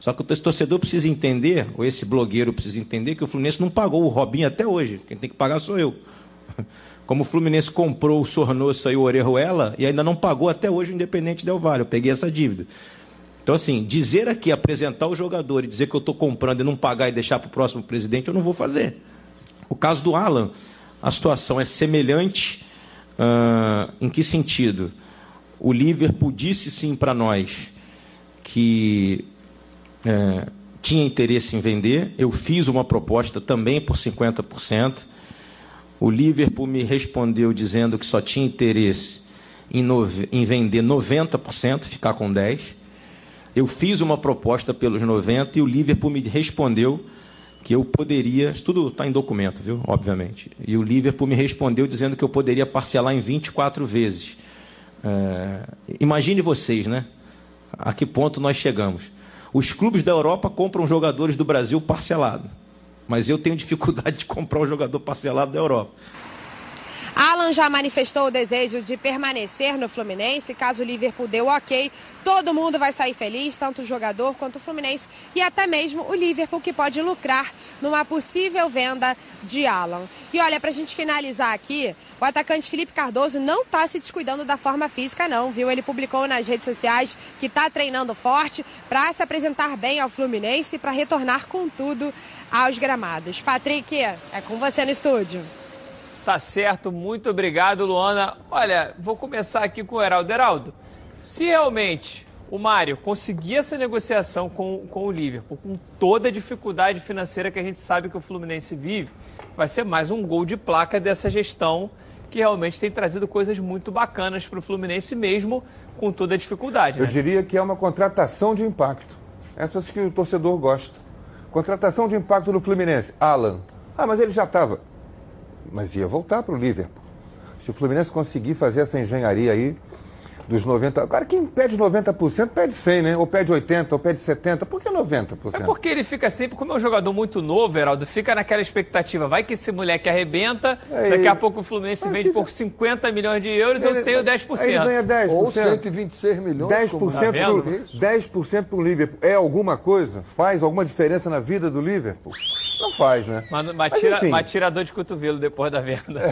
Só que o torcedor precisa entender, ou esse blogueiro precisa entender, que o Fluminense não pagou o Robinho até hoje. Quem tem que pagar sou eu. Como o Fluminense comprou o Sornosa e o Orejuela e ainda não pagou até hoje o Independente Del Valle. Eu peguei essa dívida. Então, assim, dizer aqui, apresentar o jogador e dizer que eu estou comprando e não pagar e deixar para o próximo presidente, eu não vou fazer. O caso do Alan, a situação é semelhante uh, em que sentido? O Liverpool disse sim para nós que uh, tinha interesse em vender. Eu fiz uma proposta também por 50%. O Liverpool me respondeu dizendo que só tinha interesse em, em vender 90%, ficar com 10%. Eu fiz uma proposta pelos 90% e o Liverpool me respondeu que eu poderia, isso tudo está em documento, viu? Obviamente. E o Liverpool me respondeu dizendo que eu poderia parcelar em 24 vezes. É, imagine vocês, né? A que ponto nós chegamos. Os clubes da Europa compram jogadores do Brasil parcelado, mas eu tenho dificuldade de comprar um jogador parcelado da Europa. Alan já manifestou o desejo de permanecer no Fluminense. Caso o Liverpool dê o ok, todo mundo vai sair feliz, tanto o jogador quanto o Fluminense e até mesmo o Liverpool, que pode lucrar numa possível venda de Alan. E olha, para a gente finalizar aqui, o atacante Felipe Cardoso não está se descuidando da forma física, não, viu? Ele publicou nas redes sociais que está treinando forte para se apresentar bem ao Fluminense e para retornar com tudo aos gramados. Patrick, é com você no estúdio. Tá certo, muito obrigado, Luana. Olha, vou começar aqui com o Heraldo. Heraldo, se realmente o Mário conseguir essa negociação com, com o Liverpool, com toda a dificuldade financeira que a gente sabe que o Fluminense vive, vai ser mais um gol de placa dessa gestão que realmente tem trazido coisas muito bacanas para o Fluminense, mesmo com toda a dificuldade. Eu né? diria que é uma contratação de impacto. Essas que o torcedor gosta. Contratação de impacto no Fluminense. Alan. Ah, mas ele já estava mas ia voltar para o Liverpool. Se o Fluminense conseguir fazer essa engenharia aí, dos 90%. Cara, quem pede 90% pede 100, né? Ou pede 80%, ou pede 70%. Por que 90%? É porque ele fica sempre, como é um jogador muito novo, Heraldo, fica naquela expectativa. Vai que esse moleque arrebenta, É, daqui a pouco o Fluminense vende fica- por 50 milhões de euros, eu Ele- tenho 10%. Aí ele ganha 10%. Ou 126 milhões. 10% como- vendo? pro, 10% pro Liverpool é alguma coisa? Faz alguma diferença na vida do Liverpool? Não faz, né? Mas, mas, Mas, tira, enfim. mas tira dor de cotovelo depois da venda.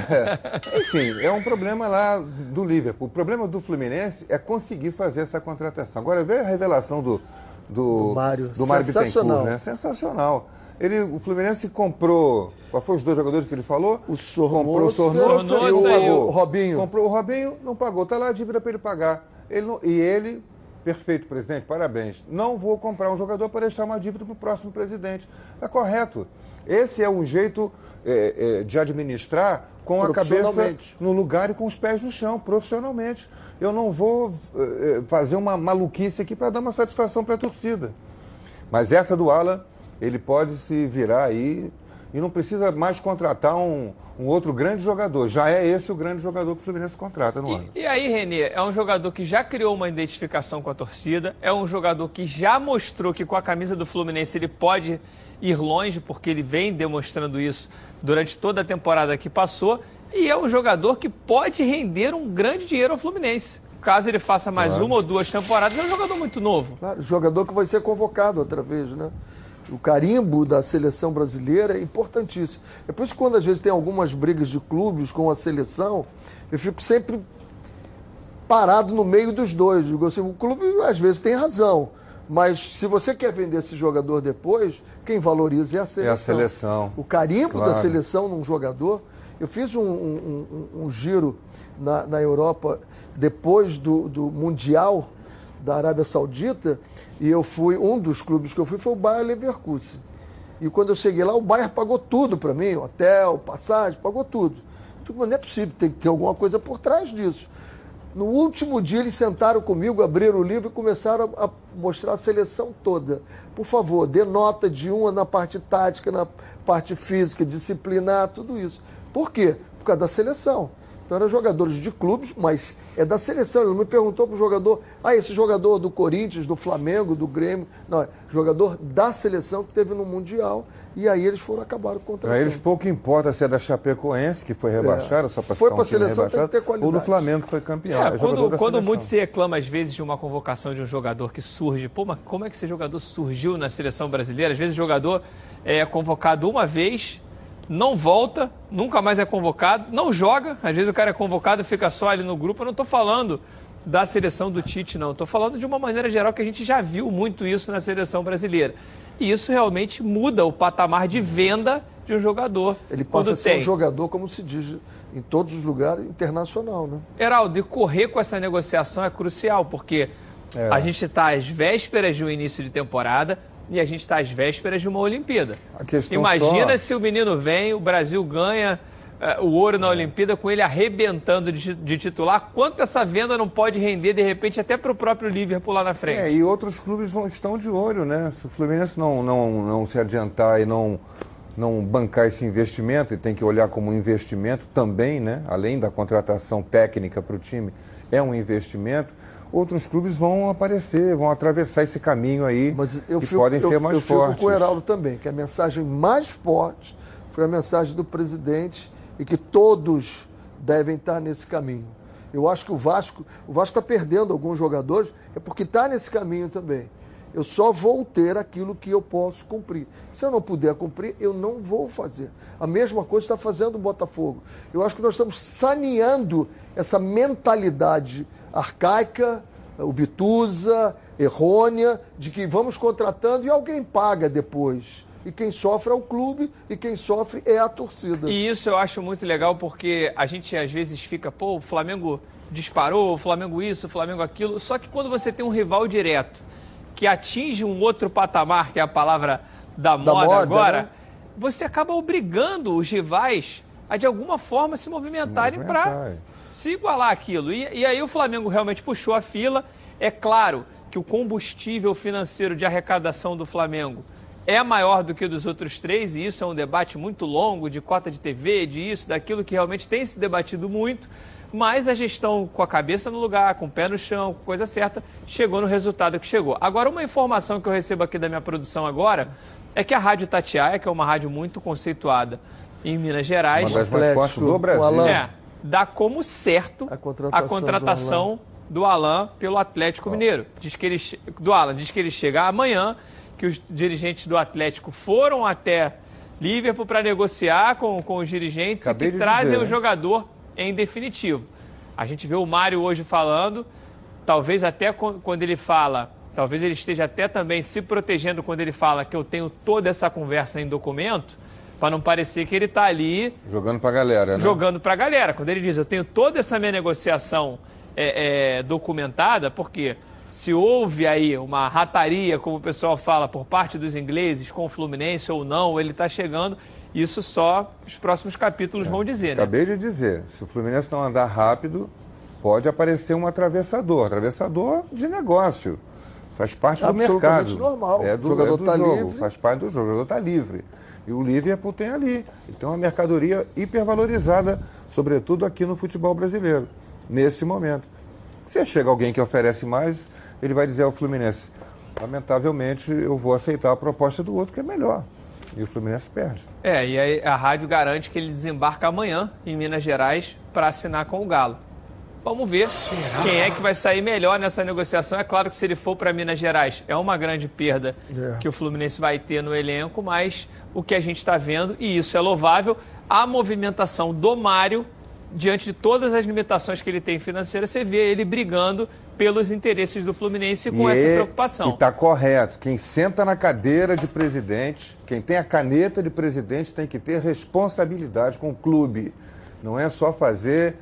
Enfim, é um problema lá do Liverpool. O problema do Fluminense é conseguir fazer essa contratação. Agora, veio a revelação do, do, Do Mário. do Mário Sensacional. Bittencourt, né? Sensacional. Ele, o Fluminense comprou. Qual foi os dois jogadores que ele falou? O Sornosa comprou o Sornosa, Sornosa e o, e o Robinho. Comprou o Robinho, não pagou. Está lá a dívida para ele pagar. Ele não- e ele, perfeito, presidente, parabéns. Não vou comprar um jogador para deixar uma dívida para o próximo presidente. Está correto. Esse é um jeito é, é, de administrar com a cabeça no lugar e com os pés no chão, profissionalmente. Eu não vou eh, eh, fazer uma maluquice aqui para dar uma satisfação para a torcida. Mas essa do Alan, ele pode se virar aí e não precisa mais contratar um, um outro grande jogador. Já é esse o grande jogador que o Fluminense contrata no ano. E, e aí, Renê, é um jogador que já criou uma identificação com a torcida, é um jogador que já mostrou que com a camisa do Fluminense ele pode ir longe, porque ele vem demonstrando isso durante toda a temporada que passou, e é um jogador que pode render um grande dinheiro ao Fluminense. Caso ele faça mais uma ou duas temporadas, é um jogador muito novo. Claro, jogador que vai ser convocado outra vez, né? O carimbo da seleção brasileira é importantíssimo. É por isso que quando às vezes tem algumas brigas de clubes com a seleção, eu fico sempre parado no meio dos dois. Digo assim, o clube às vezes tem razão, mas se você quer vender esse jogador depois, quem valoriza é a seleção. seleção. O carimbo da Claro. seleção num jogador. Eu fiz um, um- um- um giro na, na Europa depois do, do Mundial da Arábia Saudita e eu fui, um dos clubes que eu fui foi o Bayer Leverkusen. E quando eu cheguei lá, o Bayer pagou tudo para mim, hotel, passagem, pagou tudo. Eu digo, mas não é possível, tem que ter alguma coisa por trás disso. No último dia, eles sentaram comigo, abriram o livro e começaram a mostrar a seleção toda. Por favor, dê nota de uma na parte tática, na parte física, disciplinar, tudo isso. Por quê? Por causa da seleção. Então, eram jogadores de clubes, mas é da seleção. Ele não me perguntou para o jogador, ah, esse jogador do Corinthians, do Flamengo, do Grêmio. Não, é jogador da seleção que teve no Mundial. E aí eles foram acabaram Para contratando. eles pouco importa se é da Chapecoense, que foi rebaixada, só para Foi um pra time seleção, tem que rebaixado, ter qualidade. ou do Flamengo, que foi campeão. É, É, quando da quando muito se reclama, às vezes, de uma convocação de um jogador que surge, pô, mas como é que esse jogador surgiu na seleção brasileira? Às vezes o jogador é convocado uma vez, não volta, nunca mais é convocado, não joga. Às vezes o cara é convocado e fica só ali no grupo. Eu não estou falando da seleção do Tite, não. Estou falando de uma maneira geral que a gente já viu muito isso na seleção brasileira. E isso realmente muda o patamar de venda de um jogador. Ele passa a ser tem. um jogador, como se diz em todos os lugares, internacional, né? Heraldo, e correr com essa negociação é crucial, porque É. a gente está às vésperas de um início de temporada e a gente está às vésperas de uma Olimpíada. Imagina só- se o menino vem, o Brasil ganha eh, o ouro na Olimpíada com ele arrebentando de, de titular. Quanto essa venda não pode render, de repente, até para o próprio Liverpool lá na frente? É, e outros clubes vão, estão de olho, né? Se o Fluminense não, não, não se adiantar e não, não bancar esse investimento, e tem que olhar como um investimento também, né? Além da contratação técnica para o time, é um investimento. Outros clubes vão aparecer, vão atravessar esse caminho aí Mas eu e fico, podem eu, ser mais eu fortes. fico com o Heraldo também, que a mensagem mais forte foi a mensagem do presidente e que todos devem estar nesse caminho. Eu acho que o Vasco, o Vasco está perdendo alguns jogadores, é porque está nesse caminho também. Eu só vou ter aquilo que eu posso cumprir. Se eu não puder cumprir, eu não vou fazer. A mesma coisa está fazendo o Botafogo. Eu acho que nós estamos saneando essa mentalidade arcaica, obtusa, errônea, de que vamos contratando e alguém paga depois. E quem sofre é o clube e quem sofre é a torcida. E isso eu acho muito legal porque a gente às vezes fica, pô, o Flamengo disparou, o Flamengo isso, o Flamengo aquilo. Só que quando você tem um rival direto que atinge um outro patamar, que é a palavra da moda, moda, agora, né? você acaba obrigando os rivais a de alguma forma se movimentarem movimentar, para é. se igualar aquilo. E, e aí o Flamengo realmente puxou a fila. É claro que o combustível financeiro de arrecadação do Flamengo é maior do que o dos outros três, e isso é um debate muito longo de cota de TV, de isso, daquilo que realmente tem se debatido muito, mas a gestão com a cabeça no lugar, com o pé no chão, com coisa certa, chegou no resultado que chegou. Agora, uma informação que eu recebo aqui da minha produção agora é que a Rádio Tatiaia, que é uma rádio muito conceituada em Minas Gerais, Uma das mais fortes do Brasil. é, dá como certo A contratação a contratação do Alan pelo Atlético Mineiro. Diz que ele, do Alan, diz que ele chega amanhã, que os dirigentes do Atlético foram até Liverpool para negociar com, com os dirigentes Acabei e que trazem dizer, o né? jogador em definitivo. A gente vê o Mário hoje falando, talvez até quan- quando ele fala, talvez ele esteja até também se protegendo quando ele fala que eu tenho toda essa conversa em documento, para não parecer que ele está ali Jogando pra galera, né? jogando para a galera. Quando ele diz, eu tenho toda essa minha negociação é, é, documentada, porque se houve aí uma rataria, como o pessoal fala, por parte dos ingleses com o Fluminense ou não, ele está chegando, isso só os próximos capítulos vão dizer, né? Acabei de dizer, se o Fluminense não andar rápido, pode aparecer um atravessador. Atravessador de negócio. Faz parte do Absolutamente mercado. normal. É do, O jogador é do tá jogo, livre. faz parte do jogo. O jogador está livre. E o Liverpool tem ali. Então, uma mercadoria hipervalorizada, sobretudo aqui no futebol brasileiro, nesse momento. Se chega alguém que oferece mais, ele vai dizer ao Fluminense, lamentavelmente, eu vou aceitar a proposta do outro que é melhor. E o Fluminense perde. É, e aí a rádio garante que ele desembarca amanhã em Minas Gerais para assinar com o Galo. Vamos ver quem é que vai sair melhor nessa negociação. É claro que se ele for para Minas Gerais, é uma grande perda É. que o Fluminense vai ter no elenco, mas o que a gente está vendo, e isso é louvável, a movimentação do Mário, diante de todas as limitações que ele tem financeiras, você vê ele brigando pelos interesses do Fluminense com essa E- preocupação. E está correto. Quem senta na cadeira de presidente, quem tem a caneta de presidente, tem que ter responsabilidade com o clube. Não é só fazer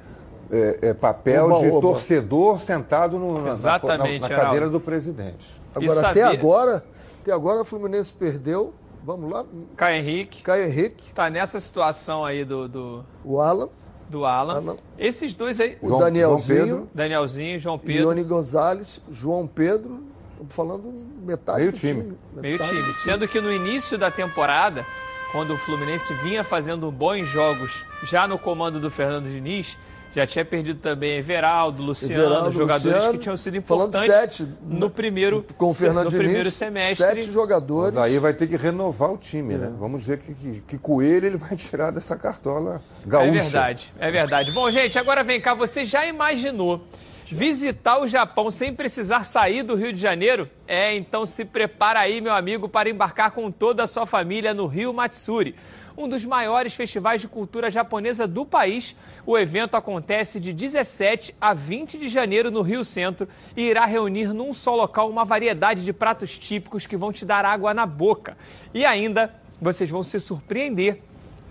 é, é, papel Oba, de oba. torcedor sentado no- na- na, na, cadeira do presidente. Agora, até agora, até agora o Fluminense perdeu. Vamos lá, Caio Henrique Caio Henrique, está nessa situação aí do, do, o Alan, do Alan. Alan. Esses dois aí, o João- Danielzinho, João Pedro. Danielzinho, João Pedro, Ione Gonzalez, João Pedro. Estamos falando metade Meio do time. meio Metade time. do Sendo que no início da temporada, quando o Fluminense vinha fazendo bons jogos, já no comando do Fernando Diniz, já tinha perdido também Everaldo, Luciano, Everaldo, jogadores Luciano, que tinham sido falando importantes sete, no primeiro, Com o Fernando no Diniz, primeiro semestre. sete jogadores. Daí vai ter que renovar o time, né? Vamos ver que, que, que coelho ele vai tirar dessa cartola gaúcha. É verdade, é verdade. Bom, gente, agora vem cá, você já imaginou visitar o Japão sem precisar sair do Rio de Janeiro? É, então se prepara aí, meu amigo, para embarcar com toda a sua família no Rio Matsuri. Um dos maiores festivais de cultura japonesa do país, o evento acontece de 17 a 20 de janeiro no Rio Centro e irá reunir num só local uma variedade de pratos típicos que vão te dar água na boca. E ainda vocês vão se surpreender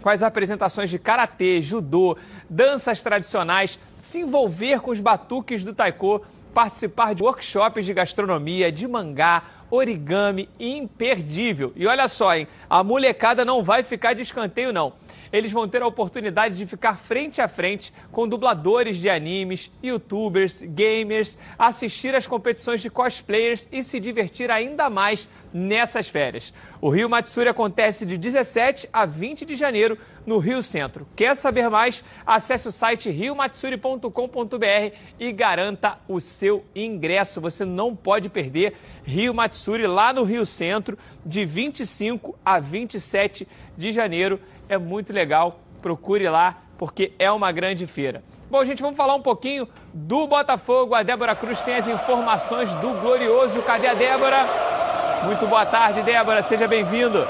com as apresentações de karatê, judô, danças tradicionais, se envolver com os batuques do taiko, participar de workshops de gastronomia, de mangá, origami, imperdível. E olha só, hein, a molecada não vai ficar de escanteio não. Eles vão ter a oportunidade de ficar frente a frente com dubladores de animes, youtubers, gamers, assistir às competições de cosplayers e se divertir ainda mais nessas férias. O Rio Matsuri acontece de 17 a 20 de janeiro no Rio Centro. Quer saber mais? Acesse o site riomatsuri.com.br e garanta o seu ingresso. Você não pode perder Rio Matsuri lá no Rio Centro de 25 a 27 de janeiro. É muito legal. Procure lá porque é uma grande feira. Bom, gente, vamos falar um pouquinho do Botafogo. A Débora Cruz tem as informações do Glorioso. Cadê a Débora? Muito boa tarde, Débora. Seja bem-vindo.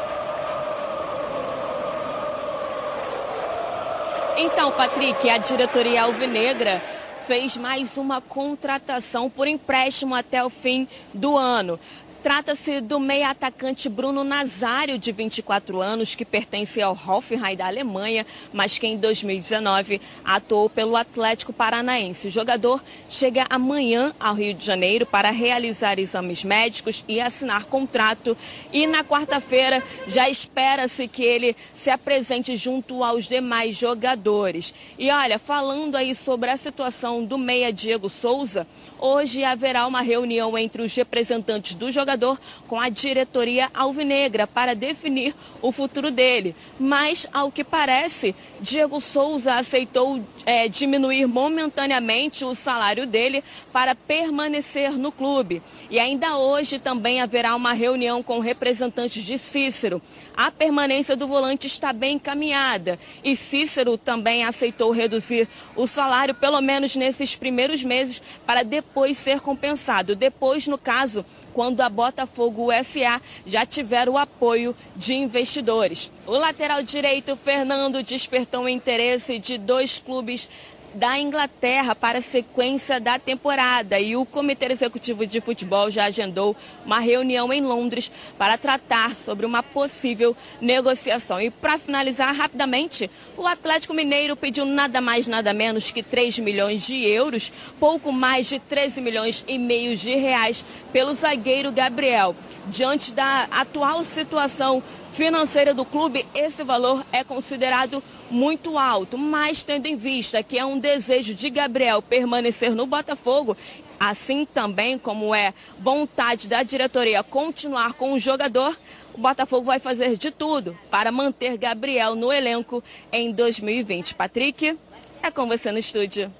Então, Patrick, a diretoria alvinegra fez mais uma contratação por empréstimo até o fim do ano. Trata-se do meia atacante Bruno Nazário, de 24 anos, que pertence ao Hoffenheim da Alemanha, mas que em 2019 atuou pelo Atlético Paranaense. O jogador chega amanhã ao Rio de Janeiro para realizar exames médicos e assinar contrato. E na quarta-feira já espera-se que ele se apresente junto aos demais jogadores. E olha, falando aí sobre a situação do meia Diego Souza, hoje haverá uma reunião entre os representantes do jogador jogador com a diretoria alvinegra para definir o futuro dele. Mas, ao que parece, Diego Souza aceitou é, diminuir momentaneamente o salário dele para permanecer no clube. E ainda hoje também haverá uma reunião com representantes de Cícero. A permanência do volante está bem encaminhada e Cícero também aceitou reduzir o salário, pelo menos nesses primeiros meses, para depois ser compensado. Depois, no caso, quando a Botafogo SA já tiver o apoio de investidores. O lateral direito, Fernando, despertou o interesse de dois clubes da Inglaterra para a sequência da temporada e o Comitê Executivo de Futebol já agendou uma reunião em Londres para tratar sobre uma possível negociação. E para finalizar rapidamente, o Atlético Mineiro pediu nada mais nada menos que 3 milhões de euros, pouco mais de 13 milhões e meio de reais pelo zagueiro Gabriel. Diante da atual situação financeira do clube, esse valor é considerado muito alto, mas tendo em vista que é um desejo de Gabriel permanecer no Botafogo, assim também como é vontade da diretoria continuar com o jogador, o Botafogo vai fazer de tudo para manter Gabriel no elenco em 2020. Patrick, é com você no estúdio.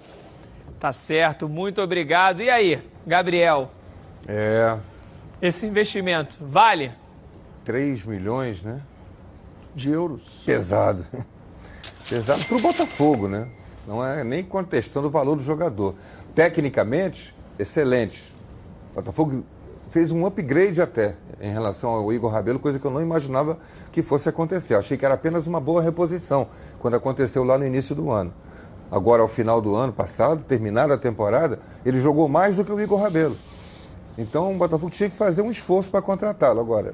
Tá certo, muito obrigado. E aí, Gabriel? É. Esse investimento vale? 3 milhões, né? De euros. Pesado. Pesado para o Botafogo, né? Não é nem contestando o valor do jogador. Tecnicamente, excelente. O Botafogo fez um upgrade até em relação ao Igor Rabelo, coisa que eu não imaginava que fosse acontecer. Eu achei que era apenas uma boa reposição quando aconteceu lá no início do ano. Agora, ao final do ano passado, terminada a temporada, ele jogou mais do que o Igor Rabelo. Então, o Botafogo tinha que fazer um esforço para contratá-lo. Agora,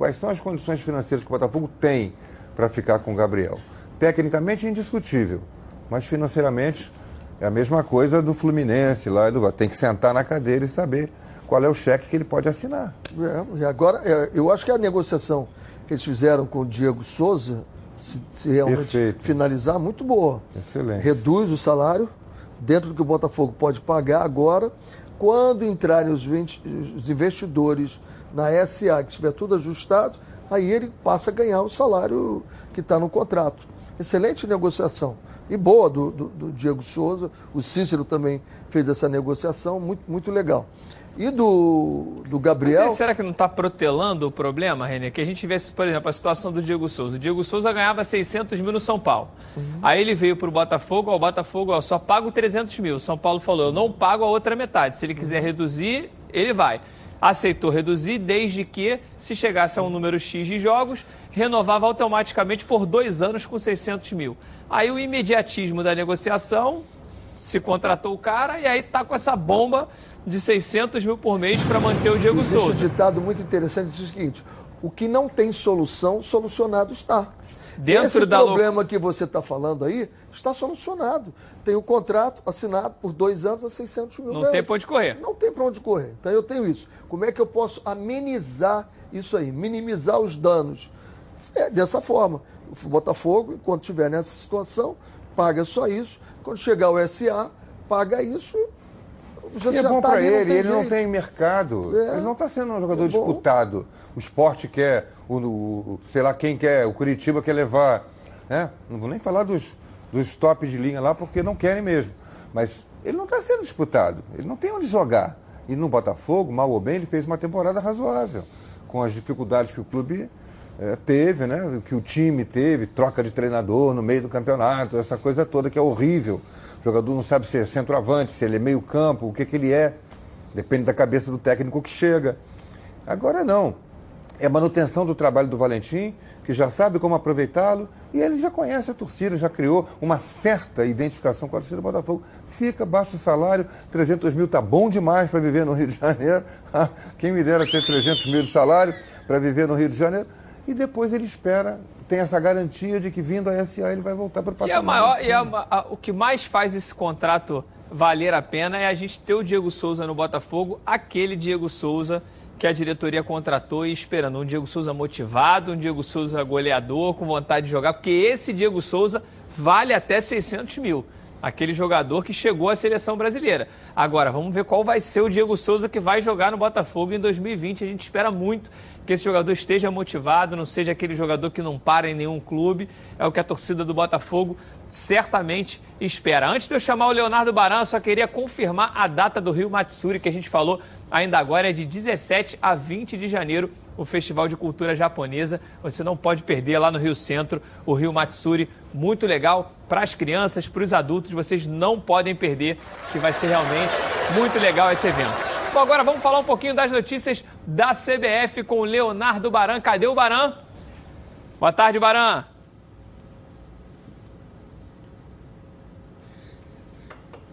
quais são as condições financeiras que o Botafogo tem para ficar com o Gabriel? Tecnicamente, indiscutível, mas financeiramente é a mesma coisa do Fluminense lá. Do... Tem que sentar na cadeira e saber qual é o cheque que ele pode assinar. É, e agora, é, eu acho que a negociação que eles fizeram com o Diego Souza, se, se realmente Perfeito. finalizar, muito boa. Excelente. Reduz o salário dentro do que o Botafogo pode pagar agora. Quando entrarem os venti- os investidores na SA, que estiver tudo ajustado, aí ele passa a ganhar o salário que está no contrato. Excelente negociação. E boa do, do- do Diego Souza. O Cícero também fez essa negociação, muito, muito legal. E do, do Mas Gabriel. aí, será que não está protelando o problema, Renê? Que a gente vê, por exemplo, a situação do Diego Souza. O Diego Souza ganhava 600 mil no São Paulo. Aí ele veio para o Botafogo, ó, o Botafogo ó, só pago 300 mil. São Paulo falou, eu não pago a outra metade. Se ele quiser reduzir, ele vai. Aceitou reduzir, desde que, se chegasse a um número X de jogos, renovava automaticamente por dois anos com 600 mil. Aí o imediatismo da negociação, se contratou o cara e aí tá com essa bomba de 600 mil por mês para manter o Diego Existe um Souza. ditado muito interessante, diz o seguinte: o que não tem solução, solucionado está. Dentro Esse da lou- problema que você está falando aí está solucionado. Tem o contrato assinado por dois anos a 600 mil Não reais. tem pra onde correr. Não tem para onde correr. Então eu tenho isso. Como é que eu posso amenizar isso aí? Minimizar os danos? É dessa forma. O Botafogo, quando estiver nessa situação, paga só isso. Quando chegar o SA, paga isso. Você E é bom tá para ele, tem ele não jeito. tem mercado. É. Ele não está sendo um jogador É disputado. O esporte quer, o, o- sei lá quem quer, o Curitiba quer levar. Né? Não vou nem falar dos, dos tops de linha lá, porque não querem mesmo. Mas ele não está sendo disputado. Ele não tem onde jogar. E no Botafogo, mal ou bem, ele fez uma temporada razoável. Com as dificuldades que o clube eh, teve, né? que o time teve, troca de treinador no meio do campeonato, essa coisa toda que é horrível. O jogador não sabe se é centroavante, se ele é meio campo, o que, que ele é. Depende da cabeça do técnico que chega. Agora não. É manutenção do trabalho do Valentim, que já sabe como aproveitá-lo, e ele já conhece a torcida, já criou uma certa identificação com a torcida do Botafogo. Fica, baixa o salário, 300 mil tá bom demais para viver no Rio de Janeiro. Quem me dera ter 300 mil de salário para viver no Rio de Janeiro. E depois ele espera, tem essa garantia de que vindo a SA ele vai voltar para o E, patamar. a maior, e a- a- o que mais faz esse contrato valer a pena é a gente ter o Diego Souza no Botafogo, aquele Diego Souza que a diretoria contratou e esperando. Um Diego Souza motivado, um Diego Souza goleador, com vontade de jogar, porque esse Diego Souza vale até 600 mil. aquele jogador que chegou à seleção brasileira. Agora, vamos ver qual vai ser o Diego Souza que vai jogar no Botafogo em 2020. A gente espera muito que esse jogador esteja motivado, não seja aquele jogador que não para em nenhum clube. É o que a torcida do Botafogo certamente espera. Antes de eu chamar o Leonardo Baran, eu só queria confirmar a data do Rio Matsuri que a gente falou ainda agora é de 17 a 20 de janeiro, o Festival de Cultura Japonesa. Você não pode perder lá no Rio Centro, o Rio Matsuri, muito legal para as crianças, para os adultos. Vocês não podem perder, que vai ser realmente muito legal esse evento. Bom, agora vamos falar um pouquinho das notícias da CBF com o Leonardo Baran. Cadê o Baran? Boa tarde, Baran.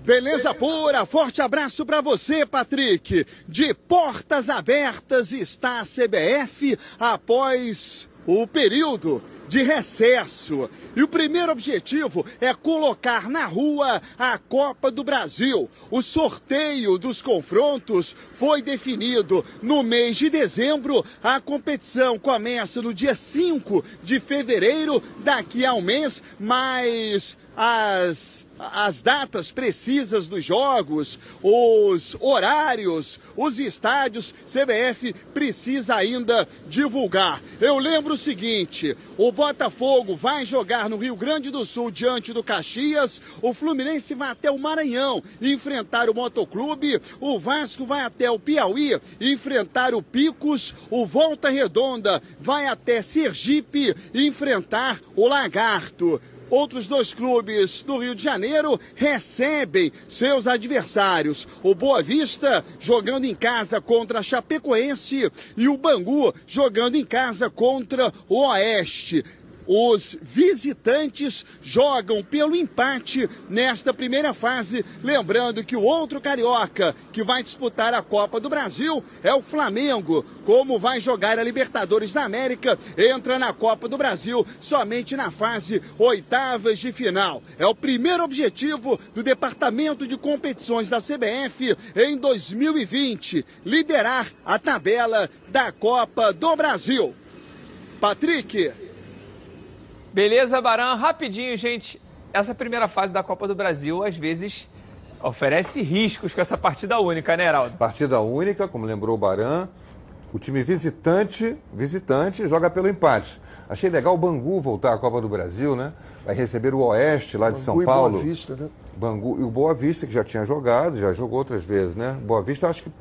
Beleza pura, forte abraço para você, Patrick. De portas abertas está a CBF após o período de recesso. E o primeiro objetivo é colocar na rua a Copa do Brasil. O sorteio dos confrontos foi definido no mês de dezembro. A competição começa no dia 5 de fevereiro, daqui a um mês, mas as as datas precisas dos jogos, os horários, os estádios, CBF precisa ainda divulgar. Eu lembro o seguinte: o Botafogo vai jogar no Rio Grande do Sul diante do Caxias, o Fluminense vai até o Maranhão enfrentar o Motoclube, o Vasco vai até o Piauí enfrentar o Picos, o Volta Redonda vai até Sergipe enfrentar o Lagarto. Outros dois clubes do Rio de Janeiro recebem seus adversários. O Boa Vista jogando em casa contra a Chapecoense e o Bangu jogando em casa contra o Oeste. Os visitantes jogam pelo empate nesta primeira fase. Lembrando que o outro carioca que vai disputar a Copa do Brasil é o Flamengo. Como vai jogar a Libertadores da América, entra na Copa do Brasil somente na fase oitavas de final. É o primeiro objetivo do Departamento de Competições da CBF em 2020: liderar a tabela da Copa do Brasil. Patrick. Beleza, Baran? Rapidinho, gente. Essa primeira fase da Copa do Brasil, às vezes, oferece riscos com essa partida única, né, Heraldo? Partida única, como lembrou o Baran. O time visitante, visitante joga pelo empate. Achei legal o Bangu voltar à Copa do Brasil, né? Vai receber o Oeste lá de Bangu São e Paulo. Boa Vista, né? Bangu e o Boa Vista, que já tinha jogado, já jogou outras vezes, né? Boa Vista, acho que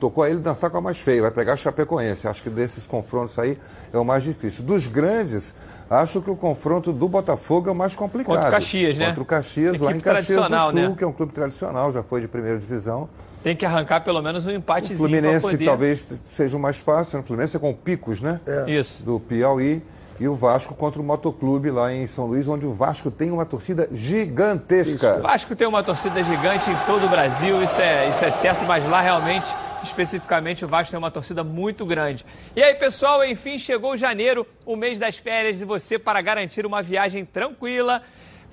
tocou a ele dançar com a mais feia, vai pegar a Chapecoense. Acho que desses confrontos aí é o mais difícil. Dos grandes, acho que o confronto do Botafogo é o mais complicado. Contra o Caxias, né? Contra o Caxias, lá em Caxias do Sul, né? que é um clube tradicional, já foi de primeira divisão. Tem que arrancar pelo menos um O empatezinho Fluminense pra poder... talvez seja o mais fácil, né? O Fluminense é com o Picos, né? Isso. Do Piauí. E o Vasco contra o Motoclube lá em São Luís, onde o Vasco tem uma torcida gigantesca. O Vasco tem uma torcida gigante em todo o Brasil, isso é, isso é certo, mas lá realmente, especificamente, o Vasco tem uma torcida muito grande. E aí, pessoal, enfim, chegou janeiro, o mês das férias, e você, para garantir uma viagem tranquila,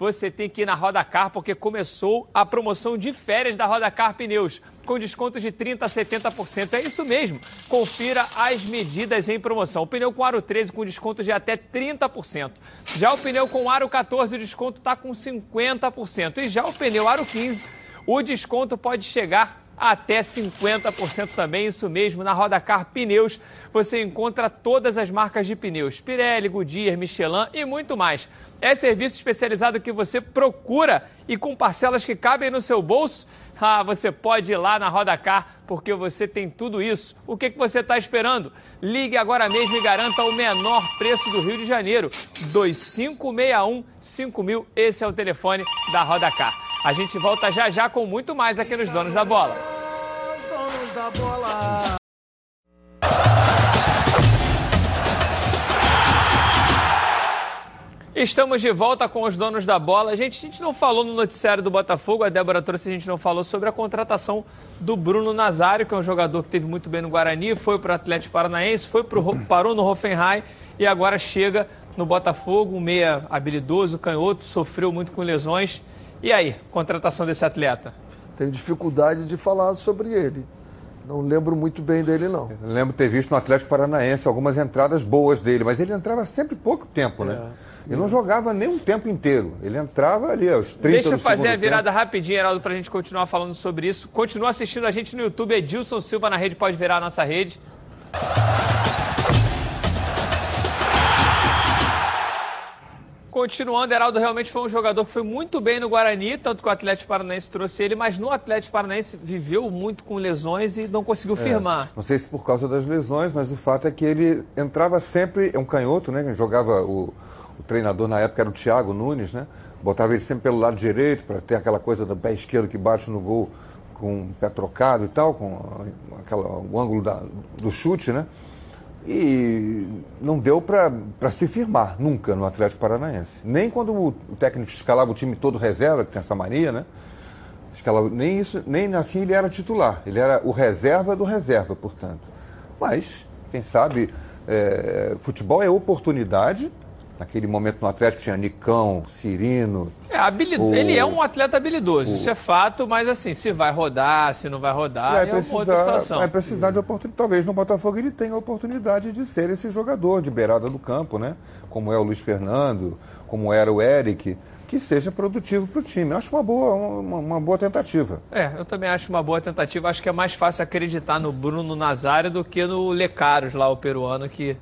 você tem que ir na Rodacar, porque começou a promoção de férias da Rodacar Pneus, com descontos de 30% a 70%. É isso mesmo. Confira as medidas em promoção. O pneu com aro 13 com desconto de até 30%. Já o pneu com aro 14, o desconto está com 50%. E já o pneu aro 15, o desconto pode chegar até 50% também, isso mesmo, na Rodacar Pneus você encontra todas as marcas de pneus, Pirelli, Goodyear, Michelin e muito mais. É serviço especializado que você procura e com parcelas que cabem no seu bolso, ah, você pode ir lá na Rodacar, porque você tem tudo isso. O que, que você está esperando? Ligue agora mesmo e garanta o menor preço do Rio de Janeiro. 2561 5000, esse é o telefone da Rodacar. A gente volta já já com muito mais aqui nos Donos da Bola. Estamos de volta com os donos da bola. Gente, a gente não falou no noticiário do Botafogo, a Débora trouxe, a gente não falou sobre a contratação do Bruno Nazário, que é um jogador que teve muito bem no Guarani, foi para o Atlético Paranaense, foi pro, Ro- parou no Hoffenheim e agora chega no Botafogo, um meia habilidoso, canhoto, sofreu muito com lesões. E aí, contratação desse atleta? Tenho dificuldade de falar sobre ele. Não lembro muito bem dele, não. Eu lembro ter visto no Atlético Paranaense algumas entradas boas dele, mas ele entrava sempre pouco tempo, né? Ele não jogava nem um tempo inteiro. Ele entrava ali aos 30 Deixa eu fazer a virada tempo. rapidinho, Heraldo, pra gente continuar falando sobre isso. Continua assistindo a gente no YouTube, Edilson Silva na rede, pode virar a nossa rede. Continuando, Heraldo realmente foi um jogador que foi muito bem no Guarani, tanto que o Atlético Paranaense trouxe ele, mas no Atlético Paranaense viveu muito com lesões e não conseguiu firmar. Não sei se por causa das lesões, mas o fato é que ele entrava sempre, é um canhoto, né? Jogava o, o treinador na época era o Thiago Nunes, né? Botava ele sempre pelo lado direito para ter aquela coisa do pé esquerdo que bate no gol com o pé trocado e tal, com aquela, o ângulo da- do chute, né? E não deu para se firmar nunca no Atlético Paranaense. Nem quando o, técnico escalava o time todo reserva, que tem essa mania, né? Escalava, nem, isso, nem assim ele era titular. Ele era o reserva do reserva, portanto. Mas, quem sabe, é, futebol é oportunidade. Naquele momento no Atlético tinha Nicão, Cirino. É, habili- O- Ele é um atleta habilidoso, isso é fato, mas assim, se vai rodar, se não vai rodar, vai, é uma outra precisar, situação. vai precisar de oportunidade. Talvez no Botafogo ele tenha a oportunidade de ser esse jogador de beirada do campo, né? Como é o Luiz Fernando, como era o Eric, que seja produtivo para o time. Eu acho uma boa, uma, uma boa tentativa. É, eu também acho uma boa tentativa. Acho que é mais fácil acreditar no Bruno Nazário do que no Lecaros, lá, o peruano, que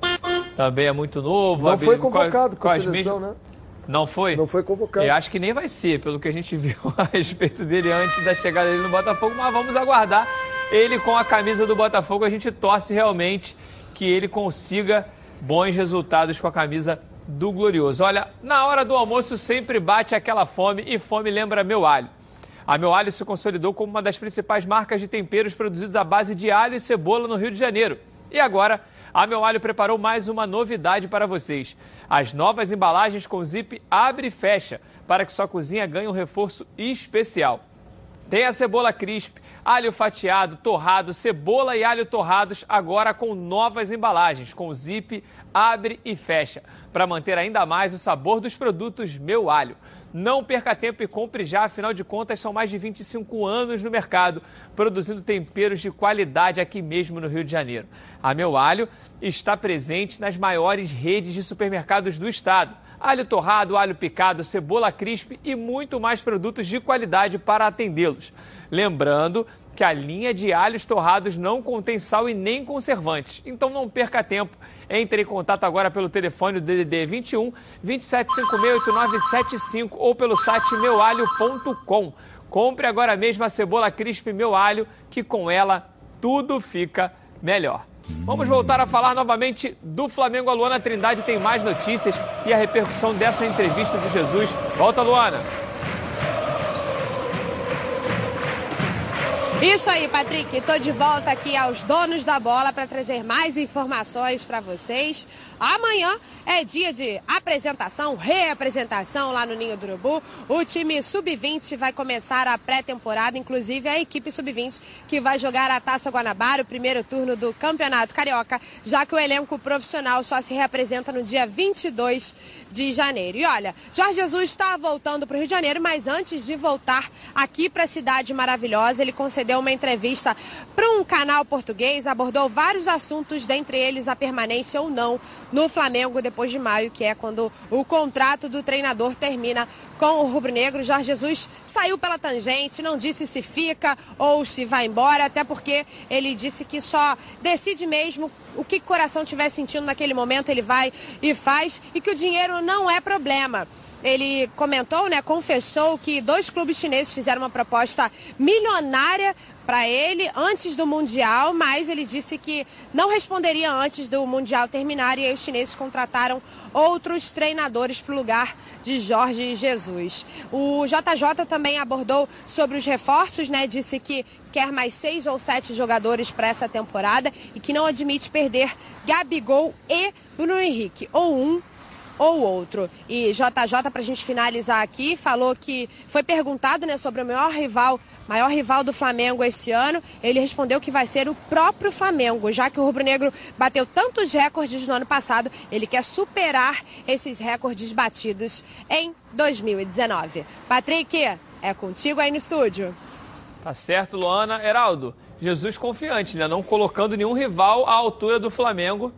também é muito novo. Não foi com a- convocado com com a as seleção, mesmas- né? Não foi? Não foi convocado. E acho que nem vai ser, pelo que a gente viu a respeito dele antes da chegada dele no Botafogo, mas vamos aguardar. Ele com a camisa do Botafogo, a gente torce realmente que ele consiga bons resultados com a camisa do Glorioso. Olha, na hora do almoço sempre bate aquela fome e fome lembra meu alho. A Meu Alho se consolidou como uma das principais marcas de temperos produzidos à base de alho e cebola no Rio de Janeiro. E agora, a Meu Alho preparou mais uma novidade para vocês. As novas embalagens com zip abre e fecha, para que sua cozinha ganhe um reforço especial. Tem a cebola crisp, alho fatiado, torrado, cebola e alho torrados, agora com novas embalagens, com zip, abre e fecha, para manter ainda mais o sabor dos produtos Meu Alho. Não perca tempo e compre já, afinal de contas são mais de 25 anos no mercado, produzindo temperos de qualidade aqui mesmo no Rio de Janeiro. A Meu Alho está presente nas maiores redes de supermercados do estado alho torrado, alho picado, cebola crisp e muito mais produtos de qualidade para atendê-los. Lembrando que a linha de alhos torrados não contém sal e nem conservantes. Então não perca tempo. Entre em contato agora pelo telefone DDD 21 27568975 ou pelo site meualho.com. Compre agora mesmo a cebola crisp Meu Alho, que com ela tudo fica melhor. Vamos voltar a falar novamente do Flamengo. A Luana Trindade tem mais notícias e a repercussão dessa entrevista do Jesus. Volta, Luana. Isso aí, Patrick. Estou de volta aqui aos donos da bola para trazer mais informações para vocês. Amanhã é dia de apresentação, reapresentação lá no Ninho do Urubu. O time sub-20 vai começar a pré-temporada, inclusive a equipe sub-20 que vai jogar a Taça Guanabara, o primeiro turno do Campeonato Carioca, já que o elenco profissional só se reapresenta no dia 22 de janeiro. E olha, Jorge Jesus está voltando para o Rio de Janeiro, mas antes de voltar aqui para a cidade maravilhosa, ele concedeu uma entrevista para um canal português, abordou vários assuntos, dentre eles a permanência ou não no Flamengo depois de maio, que é quando o contrato do treinador termina com o rubro-negro. Jorge Jesus saiu pela tangente, não disse se fica ou se vai embora, até porque ele disse que só decide mesmo o que o coração estiver sentindo naquele momento, ele vai e faz, e que o dinheiro não é problema. Ele comentou, né, confessou que dois clubes chineses fizeram uma proposta milionária para ele antes do Mundial, mas ele disse que não responderia antes do Mundial terminar e aí os chineses contrataram outros treinadores para o lugar de Jorge Jesus. O JJ também abordou sobre os reforços, né? Disse que quer mais seis ou sete jogadores para essa temporada e que não admite perder Gabigol e Bruno Henrique, ou um ou outro. E JJ, para a gente finalizar aqui, falou que foi perguntado né, sobre o maior rival, maior rival do Flamengo esse ano. Ele respondeu que vai ser o próprio Flamengo, já que o Rubro Negro bateu tantos recordes no ano passado, ele quer superar esses recordes batidos em 2019. Patrick, é contigo aí no estúdio. Tá certo, Luana. Heraldo, Jesus confiante, né? Não colocando nenhum rival à altura do Flamengo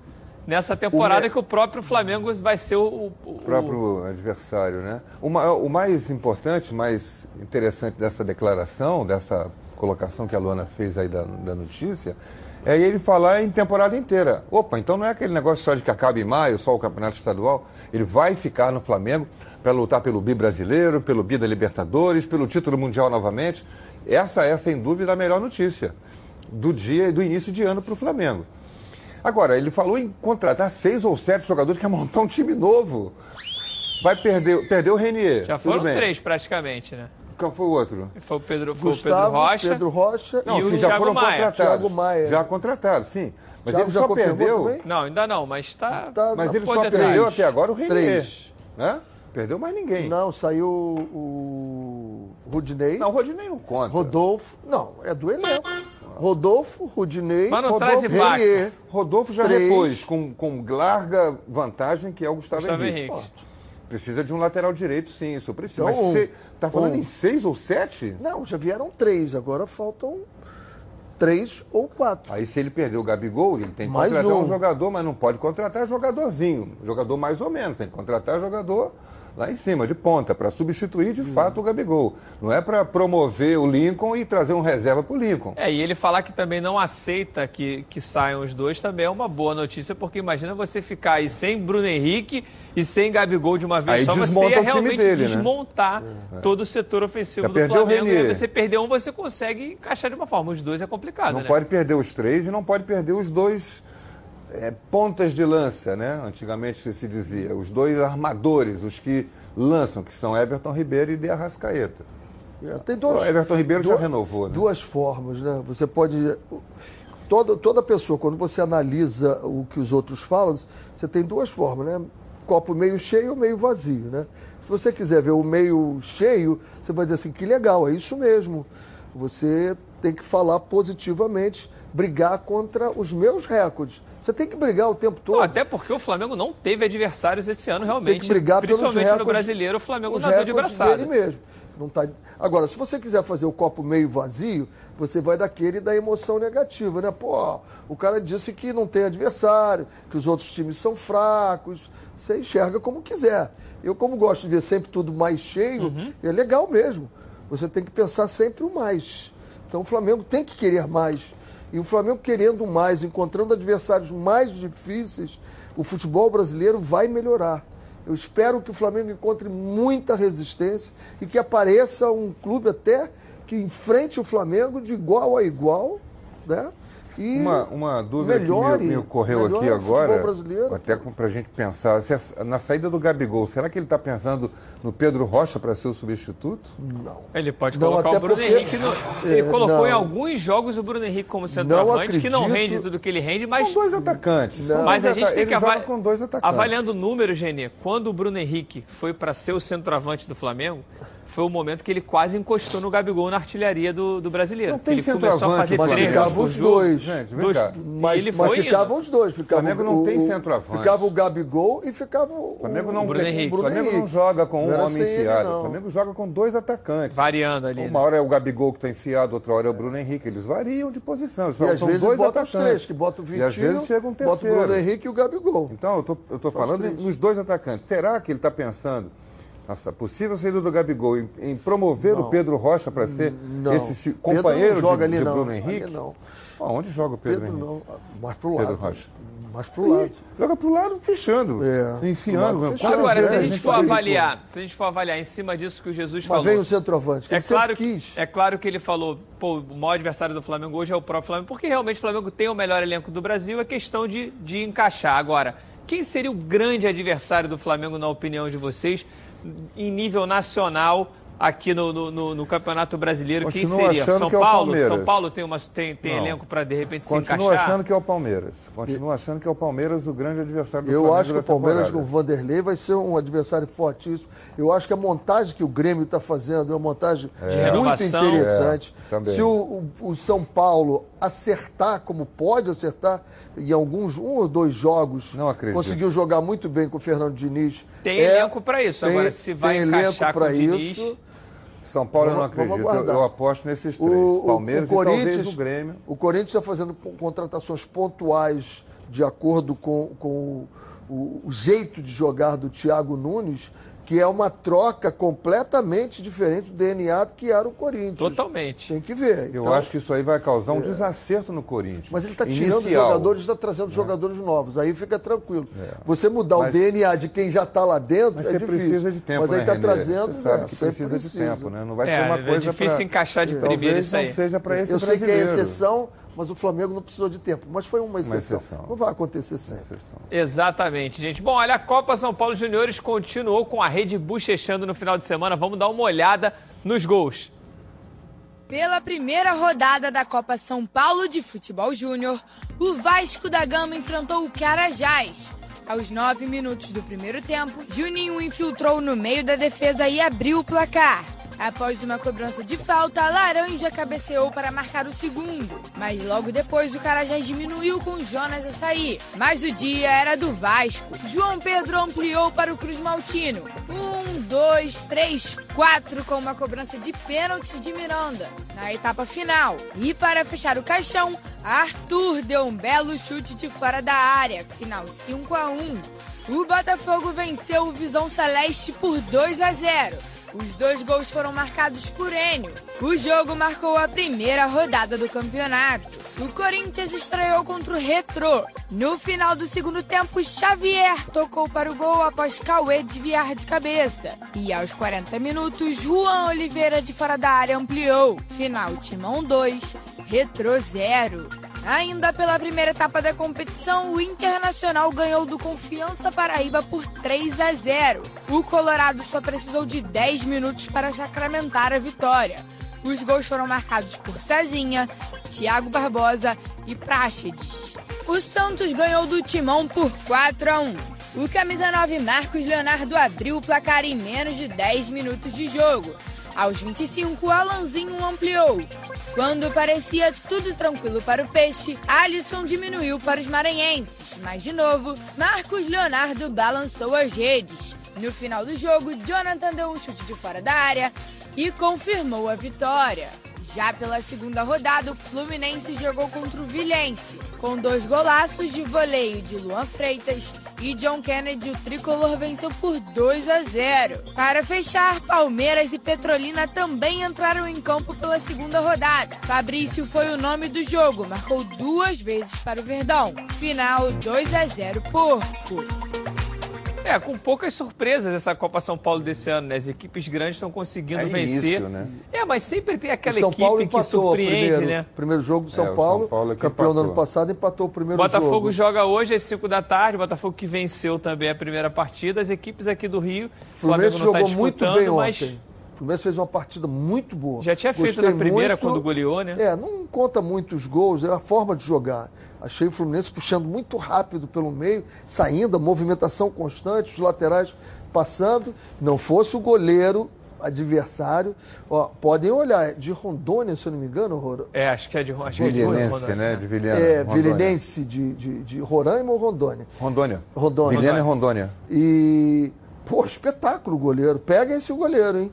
nessa temporada O- que o próprio Flamengo vai ser o, o- o- próprio adversário, né? O, ma- o mais importante, mais interessante dessa declaração, dessa colocação que a Luana fez aí da, da notícia, é ele falar em temporada inteira. Opa, então não é aquele negócio só de que acaba em maio, só o campeonato estadual. Ele vai ficar no Flamengo para lutar pelo bi brasileiro, pelo bi da Libertadores, pelo título mundial novamente. Essa é, sem dúvida, a melhor notícia do dia e do início de ano para o Flamengo. Agora, ele falou em contratar seis ou sete jogadores, que é montar um time novo. Vai perder, perder o Renier. Já foram três praticamente, né? Qual foi o outro? Foi o Pedro, foi o Pedro Gustavo, Rocha. Pedro Rocha Não, E o já Thiago foram Maia. contratados. Thiago Maia. Já contratados, sim. Mas Thiago ele já só perdeu. também? Não, ainda não, mas está. Tá Mas na- ele só perdeu três. até agora o Renier. Três. Né? Perdeu mais ninguém. Não, saiu o Rudinei. Não, o Rodinei não conta. Rodolfo. Não, é do elenco. Rodolfo, Rudinei, Mas não Rodolfo, traz. Renier. Rodolfo já Três. repôs com, com larga vantagem que é o Gustavo, Gustavo Henrique. Henrique. Precisa de um lateral direito, sim, isso precisa. Então, Mas você tá falando um. em seis ou sete? Não, já vieram três, agora faltam três ou quatro. Aí se ele perder o Gabigol, ele tem que Mais contratar um. um. jogador, mas não pode contratar jogadorzinho. Jogador mais ou menos, tem que contratar jogador lá em cima, de ponta, para substituir de fato o Gabigol. Não é para promover o Lincoln e trazer um reserva para o Lincoln. É, e ele falar que também não aceita que, que saiam os dois também é uma boa notícia, porque imagina você ficar aí sem Bruno Henrique e sem Gabigol de uma vez Aí só, você ia realmente dele, né? desmontar todo o setor ofensivo Já do perdeu o Flamengo. E você perder um, você consegue encaixar de uma forma. Os dois é complicado, Não né? pode perder os três e não pode perder os dois é, pontas de lança, né? Antigamente se, dizia. Os dois armadores, os que lançam, que são Everton Ribeiro e De Arrascaeta. É, Tem duas, O Everton Ribeiro já duas- renovou, né? Duas formas, né? Você pode. Toda, toda pessoa, quando você analisa o que os outros falam, você tem duas formas, né? Copo meio cheio ou meio vazio, né? Se você quiser ver o meio cheio, você vai dizer assim, que legal, é isso mesmo. Você tem que falar positivamente, brigar contra os meus recordes. Você tem que brigar o tempo todo. Até porque o Flamengo não teve adversários esse ano, realmente. Tem que brigar pelos Principalmente no recordes- brasileiro, o Flamengo os nadou de braçada. dele mesmo. Não tá... Agora, se você quiser fazer o copo meio vazio, você vai daquele da emoção negativa, né? Pô, o cara disse que não tem adversário, que os outros times são fracos. Você enxerga como quiser. Eu, como gosto de ver sempre tudo mais cheio, Uhum. é legal mesmo. Você tem que pensar sempre o mais. Então o Flamengo tem que querer mais. E o Flamengo querendo mais, encontrando adversários mais difíceis, o futebol brasileiro vai melhorar. Eu espero que o Flamengo encontre muita resistência e que apareça um clube até que enfrente o Flamengo de igual a igual, né? E Uma, uma dúvida melhore, que me, me ocorreu aqui agora, brasileiro. até para a gente pensar, se a- na saída do Gabigol, será que ele está pensando no Pedro Rocha para ser o substituto? Não. Ele pode Não, colocar o Bruno porque- Henrique. No... Ele É, colocou não. em alguns jogos o Bruno Henrique como centroavante, que não rende tudo que ele rende, mas. São dois atacantes. são Mas dois a gente tem que avaliar. com dois atacantes. Avaliando o número, Genê, quando o Bruno Henrique foi para ser o centroavante do Flamengo, foi o momento que ele quase encostou no Gabigol na artilharia do, do brasileiro. Não tem ele começou a fazer mas três ficavam os dois. Gente, vem Dois- cá. Mas, ele mas ficavam os dois. Ficava Flamengo não o, tem o- centroavante. Ficava o Gabigol e ficava o, O Flamengo não, Bruno tem- Henrique. o Flamengo não joga com um homem ele, enfiado. não. O Flamengo joga com dois atacantes. Variando ali. Uma né? hora é o Gabigol que está enfiado, outra hora é o Bruno Henrique. Eles variam de posição. E São, às vezes dois bota os atacantes. três, que bota o Vitinho, E às vezes chega um bota o terceiro. Bruno Henrique e o Gabigol. Então, eu tô falando nos dois atacantes. Será que ele está pensando nessa possível saída do Gabigol em, em promover Não. o Pedro Rocha para ser Não. esse Pedro companheiro joga de, ali, de não. Bruno Ali Henrique? não. Pô, onde joga o Pedro, Pedro Henrique? não. Mais pro Pedro lado. Rocha. Mais pro lado. Joga pro lado fechando. É, enfiando. lado fechando. Agora, se a gente for avaliar, se a gente for avaliar em cima disso que o Jesus Mas falou. vem o centroavante, que É claro, quis. é claro que ele falou, pô, o maior adversário do Flamengo hoje é o próprio Flamengo, porque realmente o Flamengo tem o melhor elenco do Brasil, é questão de, de encaixar. Agora, quem seria o grande adversário do Flamengo, na opinião de vocês, em nível nacional, aqui no, no, no- no Campeonato Brasileiro? Quem Continuo seria? achando São que é Paulo? Palmeiras. São Paulo tem, uma, tem, tem elenco para, de repente, se Continuo encaixar? achando que é o Palmeiras. Continuo achando que é o Palmeiras o grande adversário do Eu Flamengo acho que o Palmeiras com o. Vanderlei vai ser um adversário fortíssimo. Eu acho que a montagem que o Grêmio está fazendo é uma montagem muito renovação. interessante. É. Se o, o- o São Paulo acertar como pode acertar, em alguns um ou dois jogos, Não acredito. conseguiu jogar muito bem com o Fernando Diniz. Tem É, elenco para isso. Agora, se vai tem elenco encaixar com pra o Diniz... São Paulo eu não Vamos- vamos acredito. Eu, eu aposto nesses três. O, o- Palmeiras o e talvez Corinthians, o Grêmio. O Corinthians está fazendo contratações pontuais de acordo com, com o, o jeito de jogar do Thiago Nunes, que é uma troca completamente diferente do DNA que era o Corinthians. Totalmente. Tem que ver. Eu Então, acho que isso aí vai causar um desacerto no Corinthians. Mas ele está tirando jogadores e está trazendo jogadores novos. Aí fica tranquilo. Você mudar Mas- o DNA de quem já está lá dentro Mas é você difícil. precisa de tempo, Mas aí né, está Renê? trazendo. Você sabe é, que sempre precisa de precisa. tempo, né? Não vai É, ser uma é coisa difícil pra- encaixar de Talvez primeira isso aí. não seja para esse Eu sei que é exceção, mas o Flamengo não precisou de tempo. Mas foi uma exceção. exceção. Não vai acontecer sempre. Exceção. Exatamente, gente. Bom, olha, a Copa São Paulo Juniores continuou com a rede bochechando no final de semana. Vamos dar uma olhada nos gols. Pela primeira rodada da Copa São Paulo de Futebol Júnior, o Vasco da Gama enfrentou o Carajás. Aos nove minutos do primeiro tempo, Juninho infiltrou no meio da defesa e abriu o placar. Após uma cobrança de falta, Laranja cabeceou para marcar o segundo. Mas logo depois o Carajás diminuiu com Jonas a sair. Mas o dia era do Vasco. João Pedro ampliou para o Cruz Maltino. Um, dois, três, quatro com uma cobrança de pênalti de Miranda na etapa final. E para fechar o caixão, Arthur deu um belo chute de fora da área. Final 5 a 1. O Botafogo venceu o Visão Celeste por 2 a 0. Os dois gols foram marcados por Enio. O jogo marcou a primeira rodada do campeonato. O Corinthians estreou contra o Retrô. No final do segundo tempo, Xavier tocou para o gol após Cauê desviar de cabeça. E aos 40 minutos, Juan Oliveira de fora da área ampliou. Final Timão 2, Retrô 0. Ainda pela primeira etapa da competição, o Internacional ganhou do Confiança Paraíba por 3 a 0. O Colorado só precisou de 10 minutos para sacramentar a vitória. Os gols foram marcados por Cezinha, Thiago Barbosa e Praxedes. O Santos ganhou do Timão por 4 a 1. O camisa 9 Marcos Leonardo abriu o placar em menos de 10 minutos de jogo. Aos 25, Alanzinho ampliou. Quando parecia tudo tranquilo para o Peixe, Alisson diminuiu para os maranhenses. Mas de novo, Marcos Leonardo balançou as redes. No final do jogo, Jonathan deu um chute de fora da área e confirmou a vitória. Já pela segunda rodada, o Fluminense jogou contra o Vilhense, com dois golaços de voleio de Luan Freitas e John Kennedy, o tricolor venceu por 2 a 0. Para fechar, Palmeiras e Petrolina também entraram em campo pela segunda rodada. Fabrício foi o nome do jogo, marcou duas vezes para o Verdão. Final 2 a 0 Porco. É, com poucas surpresas essa Copa São Paulo desse ano, né? As equipes grandes estão conseguindo É vencer. início, né? É, mas sempre tem aquela equipe Paulo que empatou surpreende, primeiro, né? primeiro jogo do São É, Paulo, São Paulo campeão do ano empatou. passado, empatou o primeiro Botafogo jogo. joga hoje às 5 da tarde, Botafogo que venceu também a primeira partida. As equipes aqui do Rio, O Fluminense Flamengo não jogou tá muito bem mas ontem. O Fluminense fez uma partida muito boa. já tinha feito Gostei na primeira muito. quando goleou, né? É, não conta muitos gols, é a forma de jogar. Achei o Fluminense puxando muito rápido pelo meio, saindo, a movimentação constante, os laterais passando. Não fosse o goleiro adversário. Ó, podem olhar, é de Rondônia, se eu não me engano, Ror- É, acho que é de acho que é de Vilhenense, Rondônia, né? De Vilhena. é. Vilinense de, de, de Roraima ou Rondônia? Rondônia. Rondônia. Vilhena e Rondônia. E, pô, espetáculo o goleiro. Pega esse goleiro, hein?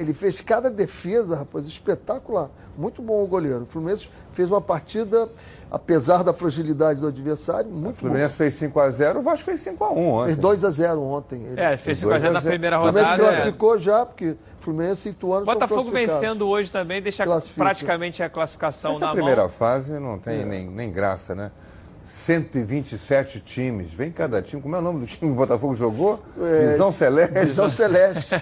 Ele fez cada defesa, rapaz, espetacular. Muito bom o goleiro. O Fluminense fez uma partida, apesar da fragilidade do adversário, O muito Fluminense fez 5x0, o Vasco fez 5x1 bom. ontem. Fez 2 a 0 ontem. Ele- É, fez Dois 5 a na zero. primeira o Fluminense rodada. é. classificou já, porque Fluminense e Ituano Botafogo vencendo hoje também, deixa Classifica. praticamente a classificação Essa na primeira mão. fase não tem nem, nem graça, né? 127 times. Vem cada time. Como é o nome do time que o Botafogo jogou? É, Visão Celeste. Visão Celeste.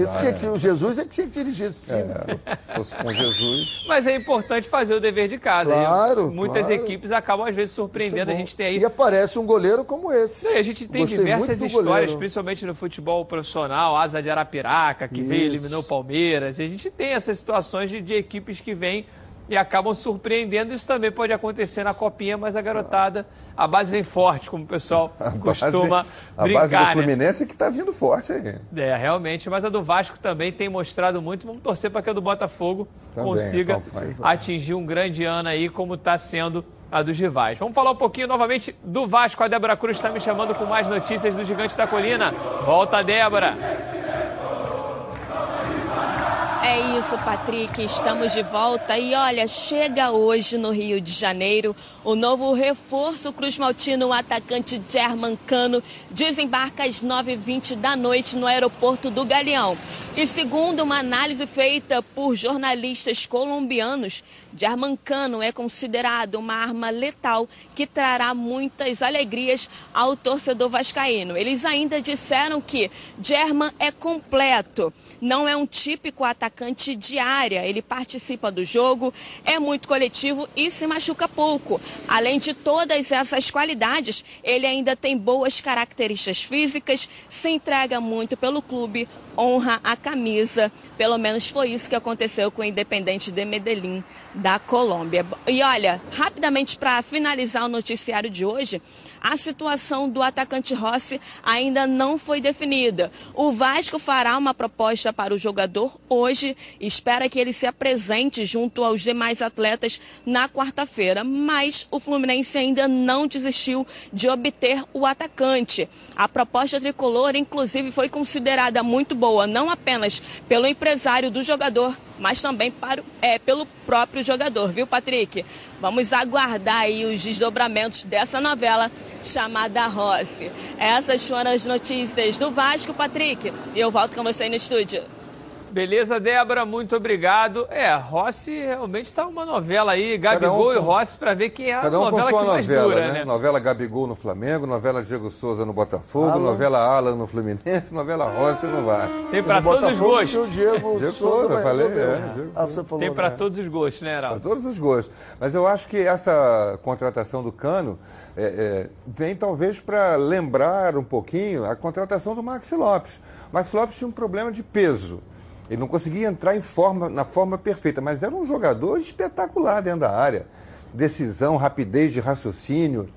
Esse tinha que- o Jesus é que tinha que dirigir esse time. É, se fosse com Jesus. Mas é importante fazer o dever de casa. Claro, E Muitas claro. equipes acabam, às vezes, Isso é surpreendendo. a gente tem aí E aparece um goleiro como esse. Não, a gente tem Gostei diversas histórias, goleiro. principalmente no futebol profissional, Asa de Arapiraca, que veio e Isso. eliminou o Palmeiras. E a gente tem essas situações de, de equipes que vêm e acabam surpreendendo. Isso também pode acontecer na copinha, mas a garotada, a base vem forte, como o pessoal A costuma base, a brincar. base do né? Fluminense é que está vindo forte aí. É, realmente, mas a do Vasco também tem mostrado muito. Vamos torcer para que a do Botafogo Também, consiga atingir um grande ano aí, como está sendo a dos rivais. Vamos falar um pouquinho novamente do Vasco. A Débora Cruz está me chamando com mais notícias do Gigante da Colina. Volta, Débora. É isso, Patrick. Estamos de volta. E olha, chega hoje no Rio de Janeiro o novo reforço Cruz Maltino, o atacante German Cano, desembarca às 9h20 da noite no aeroporto do Galeão. E segundo uma análise feita por jornalistas colombianos, Cano é considerado uma arma letal que trará muitas alegrias ao torcedor vascaíno. Eles ainda disseram que German é completo, não é um típico atacante de área. Ele participa do jogo, é muito coletivo e se machuca pouco. Além de todas essas qualidades, ele ainda tem boas características físicas, se entrega muito pelo clube, honra a camisa. Pelo menos foi isso que aconteceu com o Independente de Medellín da Colômbia. E olha, rapidamente para finalizar o noticiário de hoje, a situação do atacante Rossi ainda não foi definida. O Vasco fará uma proposta para o jogador hoje espera que ele se apresente junto aos demais atletas na quarta-feira, mas o Fluminense ainda não desistiu de obter o atacante. A proposta tricolor, inclusive, foi considerada muito boa, não apenas pelo empresário do jogador, mas também para, é, pelo próprio jogador, viu, Patrick? Vamos aguardar aí os desdobramentos dessa novela chamada Rossi. Essas foram as notícias do Vasco, Patrick. E eu volto com você no estúdio. Beleza, Débora, muito obrigado. É, Rossi realmente está uma novela aí, Gabigol um e Rossi, para ver quem é a um novela que mais novela, dura, né? né? Novela Gabigol no Flamengo, novela Diego Souza no Botafogo, Alan. novela Alan no Fluminense, novela Rossi no VAR. Tem para todos os gostos. Diego, Diego Souza, falei. É, ah, você falou, Tem para né? todos os gostos, né, Heraldo? Para todos os gostos. Mas eu acho que essa contratação do Cano é, é, vem talvez para lembrar um pouquinho a contratação do Maxi Lopes. O Maxi Lopes tinha um problema de peso. Ele não conseguia entrar em forma, na forma perfeita, mas era um jogador espetacular dentro da área. Decisão, rapidez de raciocínio,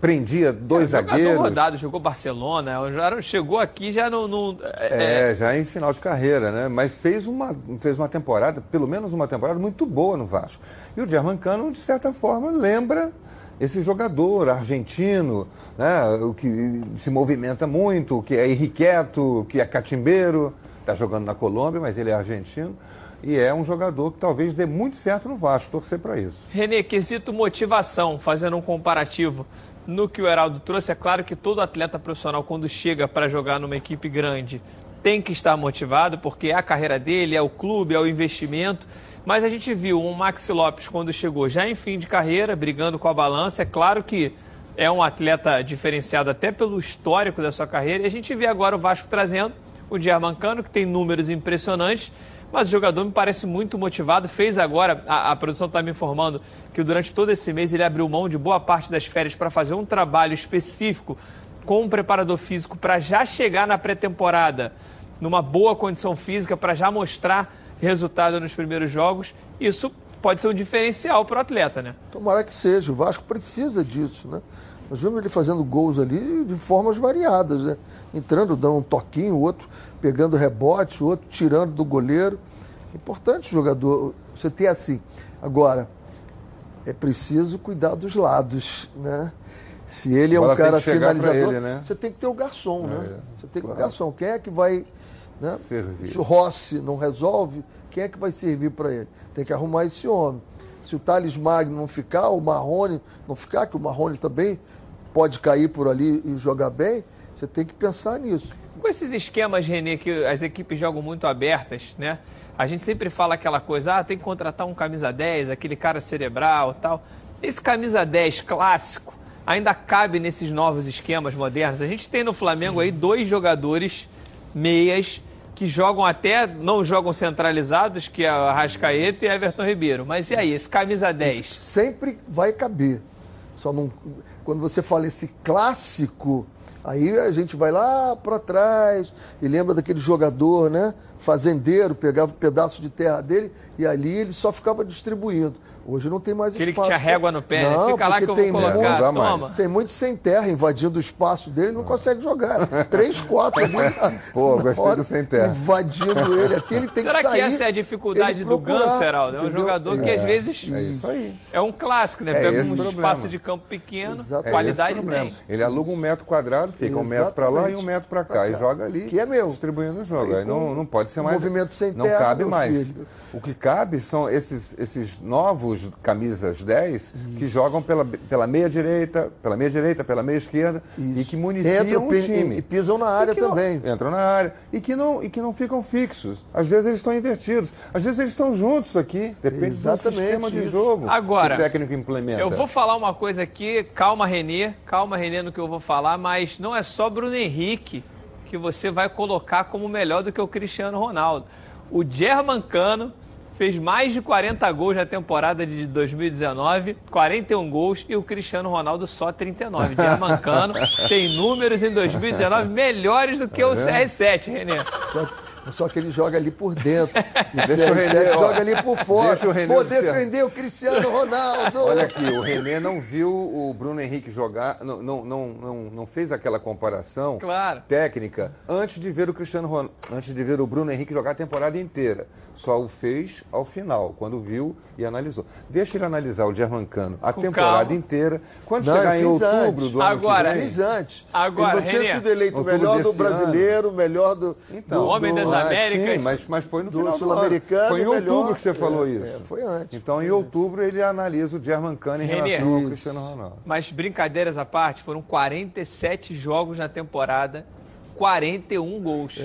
prendia dois é, zagueiros. Jogador rodado, jogou Barcelona, já chegou aqui já no... no é, é, já em final de carreira, né? Mas fez uma, fez uma temporada, pelo menos uma temporada muito boa no Vasco. E o Germancano, de certa forma, lembra esse jogador argentino, né? o que se movimenta muito, que é irrequieto, que é catimbeiro está jogando na Colômbia, mas ele é argentino. E é um jogador que talvez dê muito certo no Vasco, torcer para isso. Renê, quesito motivação, fazendo um comparativo no que o Heraldo trouxe, é claro que todo atleta profissional, quando chega para jogar numa equipe grande, tem que estar motivado, porque é a carreira dele, é o clube, é o investimento. Mas a gente viu um Maxi Lopes quando chegou já em fim de carreira, brigando com a balança. É claro que é um atleta diferenciado até pelo histórico da sua carreira. E a gente vê agora o Vasco trazendo o Germancano, que tem números impressionantes, mas o jogador me parece muito motivado. Fez agora, a, a produção está me informando que durante todo esse mês ele abriu mão de boa parte das férias para fazer um trabalho específico com um preparador físico para já chegar na pré-temporada numa boa condição física, para já mostrar resultado nos primeiros jogos. Isso pode ser um diferencial para o atleta, né? Tomara que seja. O Vasco precisa disso, né? Nós vimos ele fazendo gols ali de formas variadas, né? Entrando, dando um toquinho, o outro pegando rebote, o outro tirando do goleiro. Importante o jogador, você ter assim. Agora, é preciso cuidar dos lados, né? Se ele é um cara finalizador, ele, né? você tem que ter o garçom, né? é, né? Você tem que ter o garçom. Quem é que vai. Né? Servir. Se o Rossi não resolve, quem é que vai servir para ele? Tem que arrumar esse homem. Se o Thales Magno não ficar, o Marrone não ficar, que o Marrone também pode cair por ali e jogar bem, você tem que pensar nisso. Com esses esquemas, Renê, que as equipes jogam muito abertas, né? A gente sempre fala aquela coisa, ah, tem que contratar um camisa 10, aquele cara cerebral tal. Esse camisa 10 clássico ainda cabe nesses novos esquemas modernos. A gente tem no Flamengo aí dois jogadores meias que jogam até, não jogam centralizados, que é a Arrascaeta e Everton Ribeiro. Mas e aí, esse camisa 10? Sempre vai caber. Só não quando você fala esse clássico, aí a gente vai lá para trás e lembra daquele jogador, né? Fazendeiro, pegava um pedaço de terra dele e ali ele só ficava distribuindo. Hoje não tem mais Aquele espaço. que tinha régua no pé, né? não, Fica lá que eu vou colocar, muito, toma. Tem muito sem terra invadindo o espaço dele, não consegue jogar. Três, quatro ali. Pô, gostei hora, do sem terra. Invadindo ele aqui, ele tem Será que sair. Será que essa é a dificuldade do Ganso, Heraldo? É um jogador é, que às vezes... É isso aí. É um clássico, né? É Pega um problema. espaço de campo pequeno, Exatamente. qualidade é tem. Ele aluga um metro quadrado, fica Exatamente. um metro para lá e um metro para cá. cá. E joga ali, que é meu. distribuindo o jogo. Aí, não, não pode ser mais. Movimento sem Não terra, cabe meu mais. O que cabe são esses, esses novos camisas 10 que jogam pela, pela meia direita, pela meia direita, pela meia esquerda e que municiam Entram, o time. e- e pisam na área que não- também. entram na área. E que, não, e que não ficam fixos. Às vezes eles estão invertidos. Às vezes eles estão juntos aqui. Depende Exatamente do sistema de isso. jogo Agora, que o técnico implementa. Eu vou falar uma coisa aqui, calma Renê, calma Renê no que eu vou falar, mas não é só Bruno Henrique que você vai colocar como melhor do que o Cristiano Ronaldo. O Germancano fez mais de 40 gols na temporada de 2019, 41 gols e o Cristiano Ronaldo só 39. Germancano tem números em 2019 melhores do que o vendo? CR7, Renê. Só, que ele joga ali por dentro. E o Deixa o CR7 René, joga ali por fora. Deixa o René Vou defender o Cristiano Ronaldo. Olha aqui, o René não viu o Bruno Henrique jogar, não, não, não, não, fez aquela comparação Claro. técnica antes de ver o Cristiano Ronaldo, antes de ver o Bruno Henrique jogar a temporada inteira. Só o fez ao final, quando viu e analisou. Deixa ele analisar o Germancano a Com temporada calma. inteira. Quando Não, chegar em outubro antes. do ano Agora, que vem, Fiz antes. Agora, ele não tinha René, sido eleito melhor do brasileiro, o melhor do, Então, do, Homem das Américas. Sim, mas, mas foi no do final Sul-Americano, ano. Foi em o outubro melhor. que você falou É, isso. é, foi antes. Então, em outubro, ele analisa o Germancano em Renê. relação ao. Cristiano Ronaldo. Mas brincadeiras à parte, foram 47 jogos na temporada, 41 gols.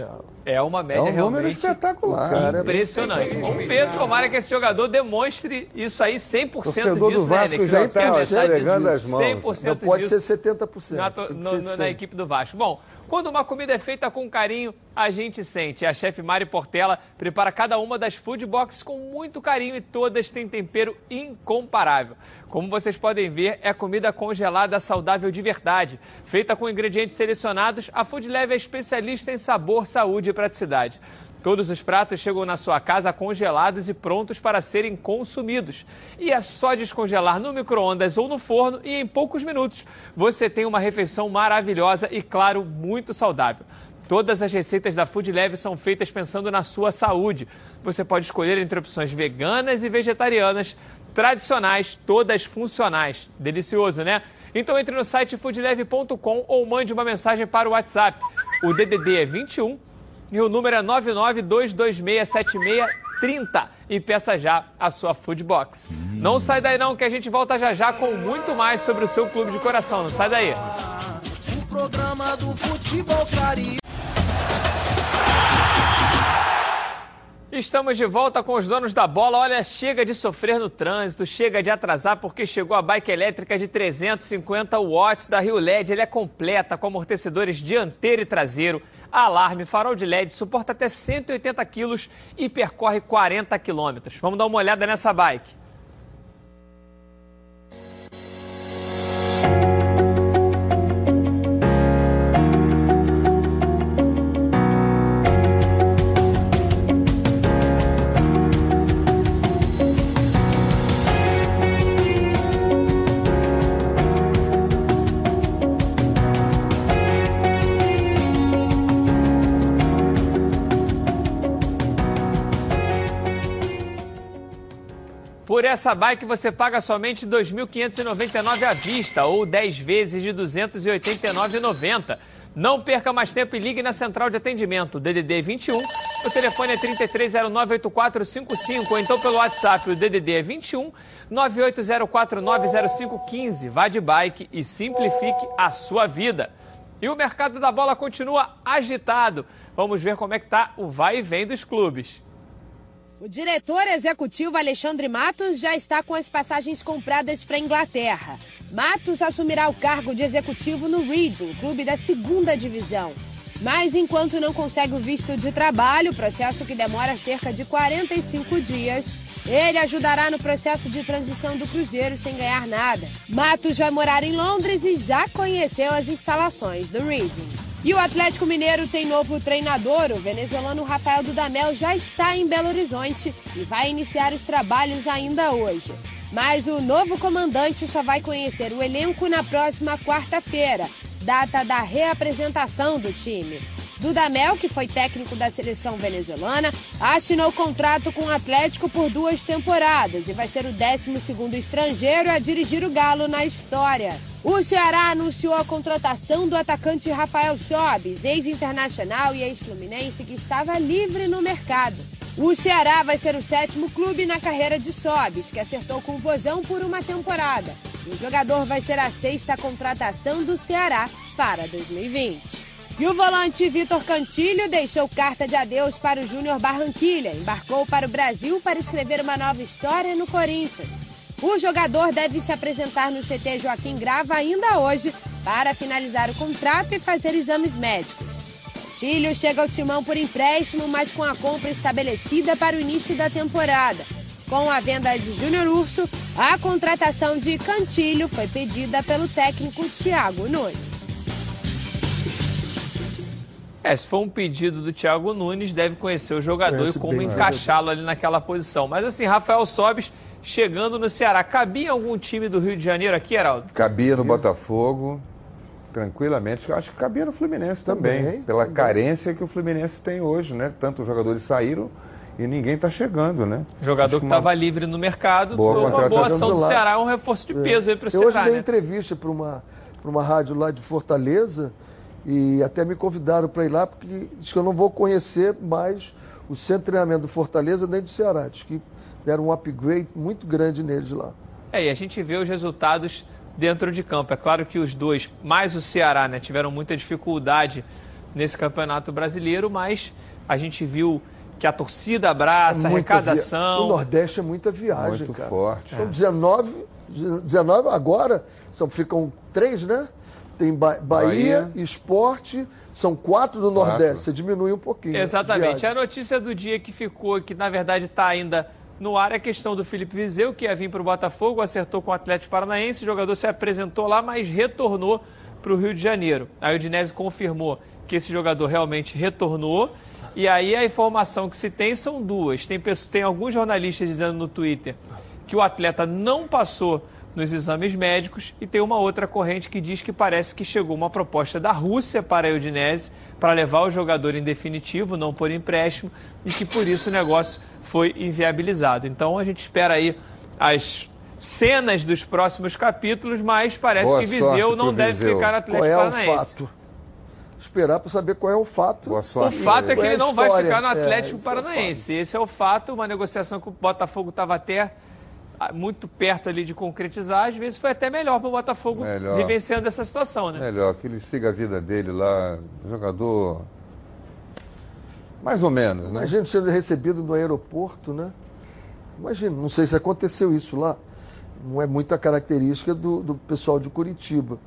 É, uma média É um número realmente espetacular. cara é impressionante. Vamos ver, tomara que esse jogador demonstre isso aí, 100% Torcedor disso, do né, Vasco René? já tá metade esfregando as mãos. 100% Não pode disso ser 70%. na, no- ser no- 100. na equipe do Vasco. Bom, quando uma comida é feita com carinho, a gente sente. A chefe Mari Portela prepara cada uma das food boxes com muito carinho e todas têm tempero incomparável. Como vocês podem ver, é comida congelada saudável de verdade. Feita com ingredientes selecionados, a Food Leve é especialista em sabor, saúde e praticidade. Todos os pratos chegam na sua casa congelados e prontos para serem consumidos. E é só descongelar no micro-ondas ou no forno e em poucos minutos você tem uma refeição maravilhosa e, claro, muito saudável. Todas as receitas da Food Leve são feitas pensando na sua saúde. Você pode escolher entre opções veganas e vegetarianas, tradicionais, todas funcionais. Delicioso, né? Então entre no site foodleve.com ou mande uma mensagem para o WhatsApp. O DDD é 21 e o número é 992267630 e peça já a sua Food Box. Não sai daí não que a gente volta já já com muito mais sobre o seu clube de coração. Não sai daí. O programa do futebol. Estamos de volta com os donos da bola. Olha, chega de sofrer no trânsito, chega de atrasar porque chegou a bike elétrica de 350 watts da Rio LED. Ela é completa com amortecedores dianteiro e traseiro, alarme, farol de LED, suporta até 180 quilos e percorre 40 quilômetros. Vamos dar uma olhada nessa bike. Por essa bike você paga somente R$ 2.599 à vista ou 10 vezes de R$ 289,90. Não perca mais tempo e ligue na central de atendimento DDD 21. O telefone é 33098455 ou então pelo WhatsApp o DDD é 21 980490515. Vá de bike e simplifique a sua vida. E o mercado da bola continua agitado. Vamos ver como é que tá o vai e vem dos clubes. O diretor executivo Alexandre Matos já está com as passagens compradas para a Inglaterra. Matos assumirá o cargo de executivo no Reading, clube da segunda divisão. Mas enquanto não consegue o visto de trabalho, processo que demora cerca de 45 dias, ele ajudará no processo de transição do Cruzeiro sem ganhar nada. Matos vai morar em Londres e já conheceu as instalações do Reading. E o Atlético Mineiro tem novo treinador. O venezuelano Rafael Dudamel já está em Belo Horizonte e vai iniciar os trabalhos ainda hoje. Mas o novo comandante só vai conhecer o elenco na próxima quarta-feira, data da reapresentação do time. Dudamel, que foi técnico da seleção venezuelana, assinou contrato com o Atlético por duas temporadas e vai ser o 12º estrangeiro a dirigir o Galo na história. O Ceará anunciou a contratação do atacante Rafael Sobis, ex-internacional e ex-fluminense, que estava livre no mercado. O Ceará vai ser o sétimo clube na carreira de Sobis, que acertou com o Vozão por uma temporada. O jogador vai ser a sexta contratação do Ceará para 2020. E o volante Vitor Cantilho deixou carta de adeus para o Júnior Barranquilha. Embarcou para o Brasil para escrever uma nova história no Corinthians. O jogador deve se apresentar no CT Joaquim Grava ainda hoje para finalizar o contrato e fazer exames médicos. Cantilho chega ao timão por empréstimo, mas com a compra estabelecida para o início da temporada. Com a venda de Júnior Urso, a contratação de Cantilho foi pedida pelo técnico Thiago Nunes. É, se for um pedido do Thiago Nunes, deve conhecer o jogador Conhece e como encaixá-lo ali naquela posição. Mas assim, Rafael Sobis chegando no Ceará. Cabia algum time do Rio de Janeiro aqui, Heraldo? Cabia no Botafogo, tranquilamente. Eu acho que cabia no Fluminense também, também pela também. carência que o Fluminense tem hoje, né? Tantos jogadores saíram e ninguém está chegando, né? Jogador que estava uma... livre no mercado, boa uma boa ação do Ceará, é um reforço de peso é. aí para o Ceará. Eu hoje dei né? entrevista para uma, uma rádio lá de Fortaleza e até me convidaram para ir lá, porque diz que eu não vou conhecer mais o centro de treinamento do Fortaleza nem do Ceará. Diz que deram um upgrade muito grande neles lá. É, e a gente vê os resultados dentro de campo. É claro que os dois, mais o Ceará, né, tiveram muita dificuldade nesse campeonato brasileiro, mas a gente viu que a torcida abraça, é a arrecadação. Via... O Nordeste é muita viagem, muito cara. forte. São é. 19, 19 agora, são, ficam três, né? Tem ba Bahia, Bahia, Esporte, são quatro do quatro. Nordeste. Você diminui um pouquinho. Exatamente. A notícia do dia que ficou, que na verdade está ainda no ar, é a questão do Felipe Vizeu, que ia vir para o Botafogo, acertou com o Atlético Paranaense, o jogador se apresentou lá, mas retornou para o Rio de Janeiro. A Udinese confirmou que esse jogador realmente retornou. E aí a informação que se tem são duas. Tem, tem alguns jornalistas dizendo no Twitter que o atleta não passou nos exames médicos e tem uma outra corrente que diz que parece que chegou uma proposta da Rússia para a Udinese para levar o jogador em definitivo, não por empréstimo, e que por isso o negócio foi inviabilizado. Então a gente espera aí as cenas dos próximos capítulos, mas parece Boa que Viseu não deve Viseu. ficar no Atlético qual é Paranaense. O fato? Esperar para saber qual é o fato. o fato é que ele não vai ficar no Atlético é, Paranaense. É esse é o fato, uma negociação que o Botafogo estava até muito perto ali de concretizar, às vezes foi até melhor para o Botafogo melhor. vivenciando essa situação, né? Melhor, que ele siga a vida dele lá, jogador mais ou menos, né? Imagina sendo recebido no aeroporto, né? Imagina, não sei se aconteceu isso lá. Não é muita característica do, do pessoal de Curitiba.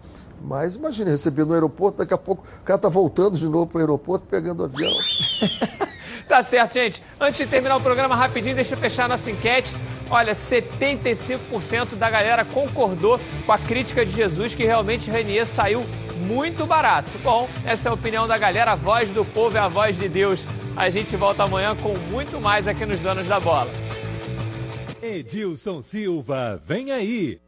Mas imagine receber no aeroporto, daqui a pouco o cara tá voltando de novo para o aeroporto, pegando o avião. tá certo, gente. Antes de terminar o programa rapidinho, deixa eu fechar nossa enquete. Olha, 75% da galera concordou com a crítica de Jesus que realmente Renier saiu muito barato. Bom, essa é a opinião da galera, a voz do povo é a voz de Deus. A gente volta amanhã com muito mais aqui nos Donos da Bola. Edilson Silva, vem aí.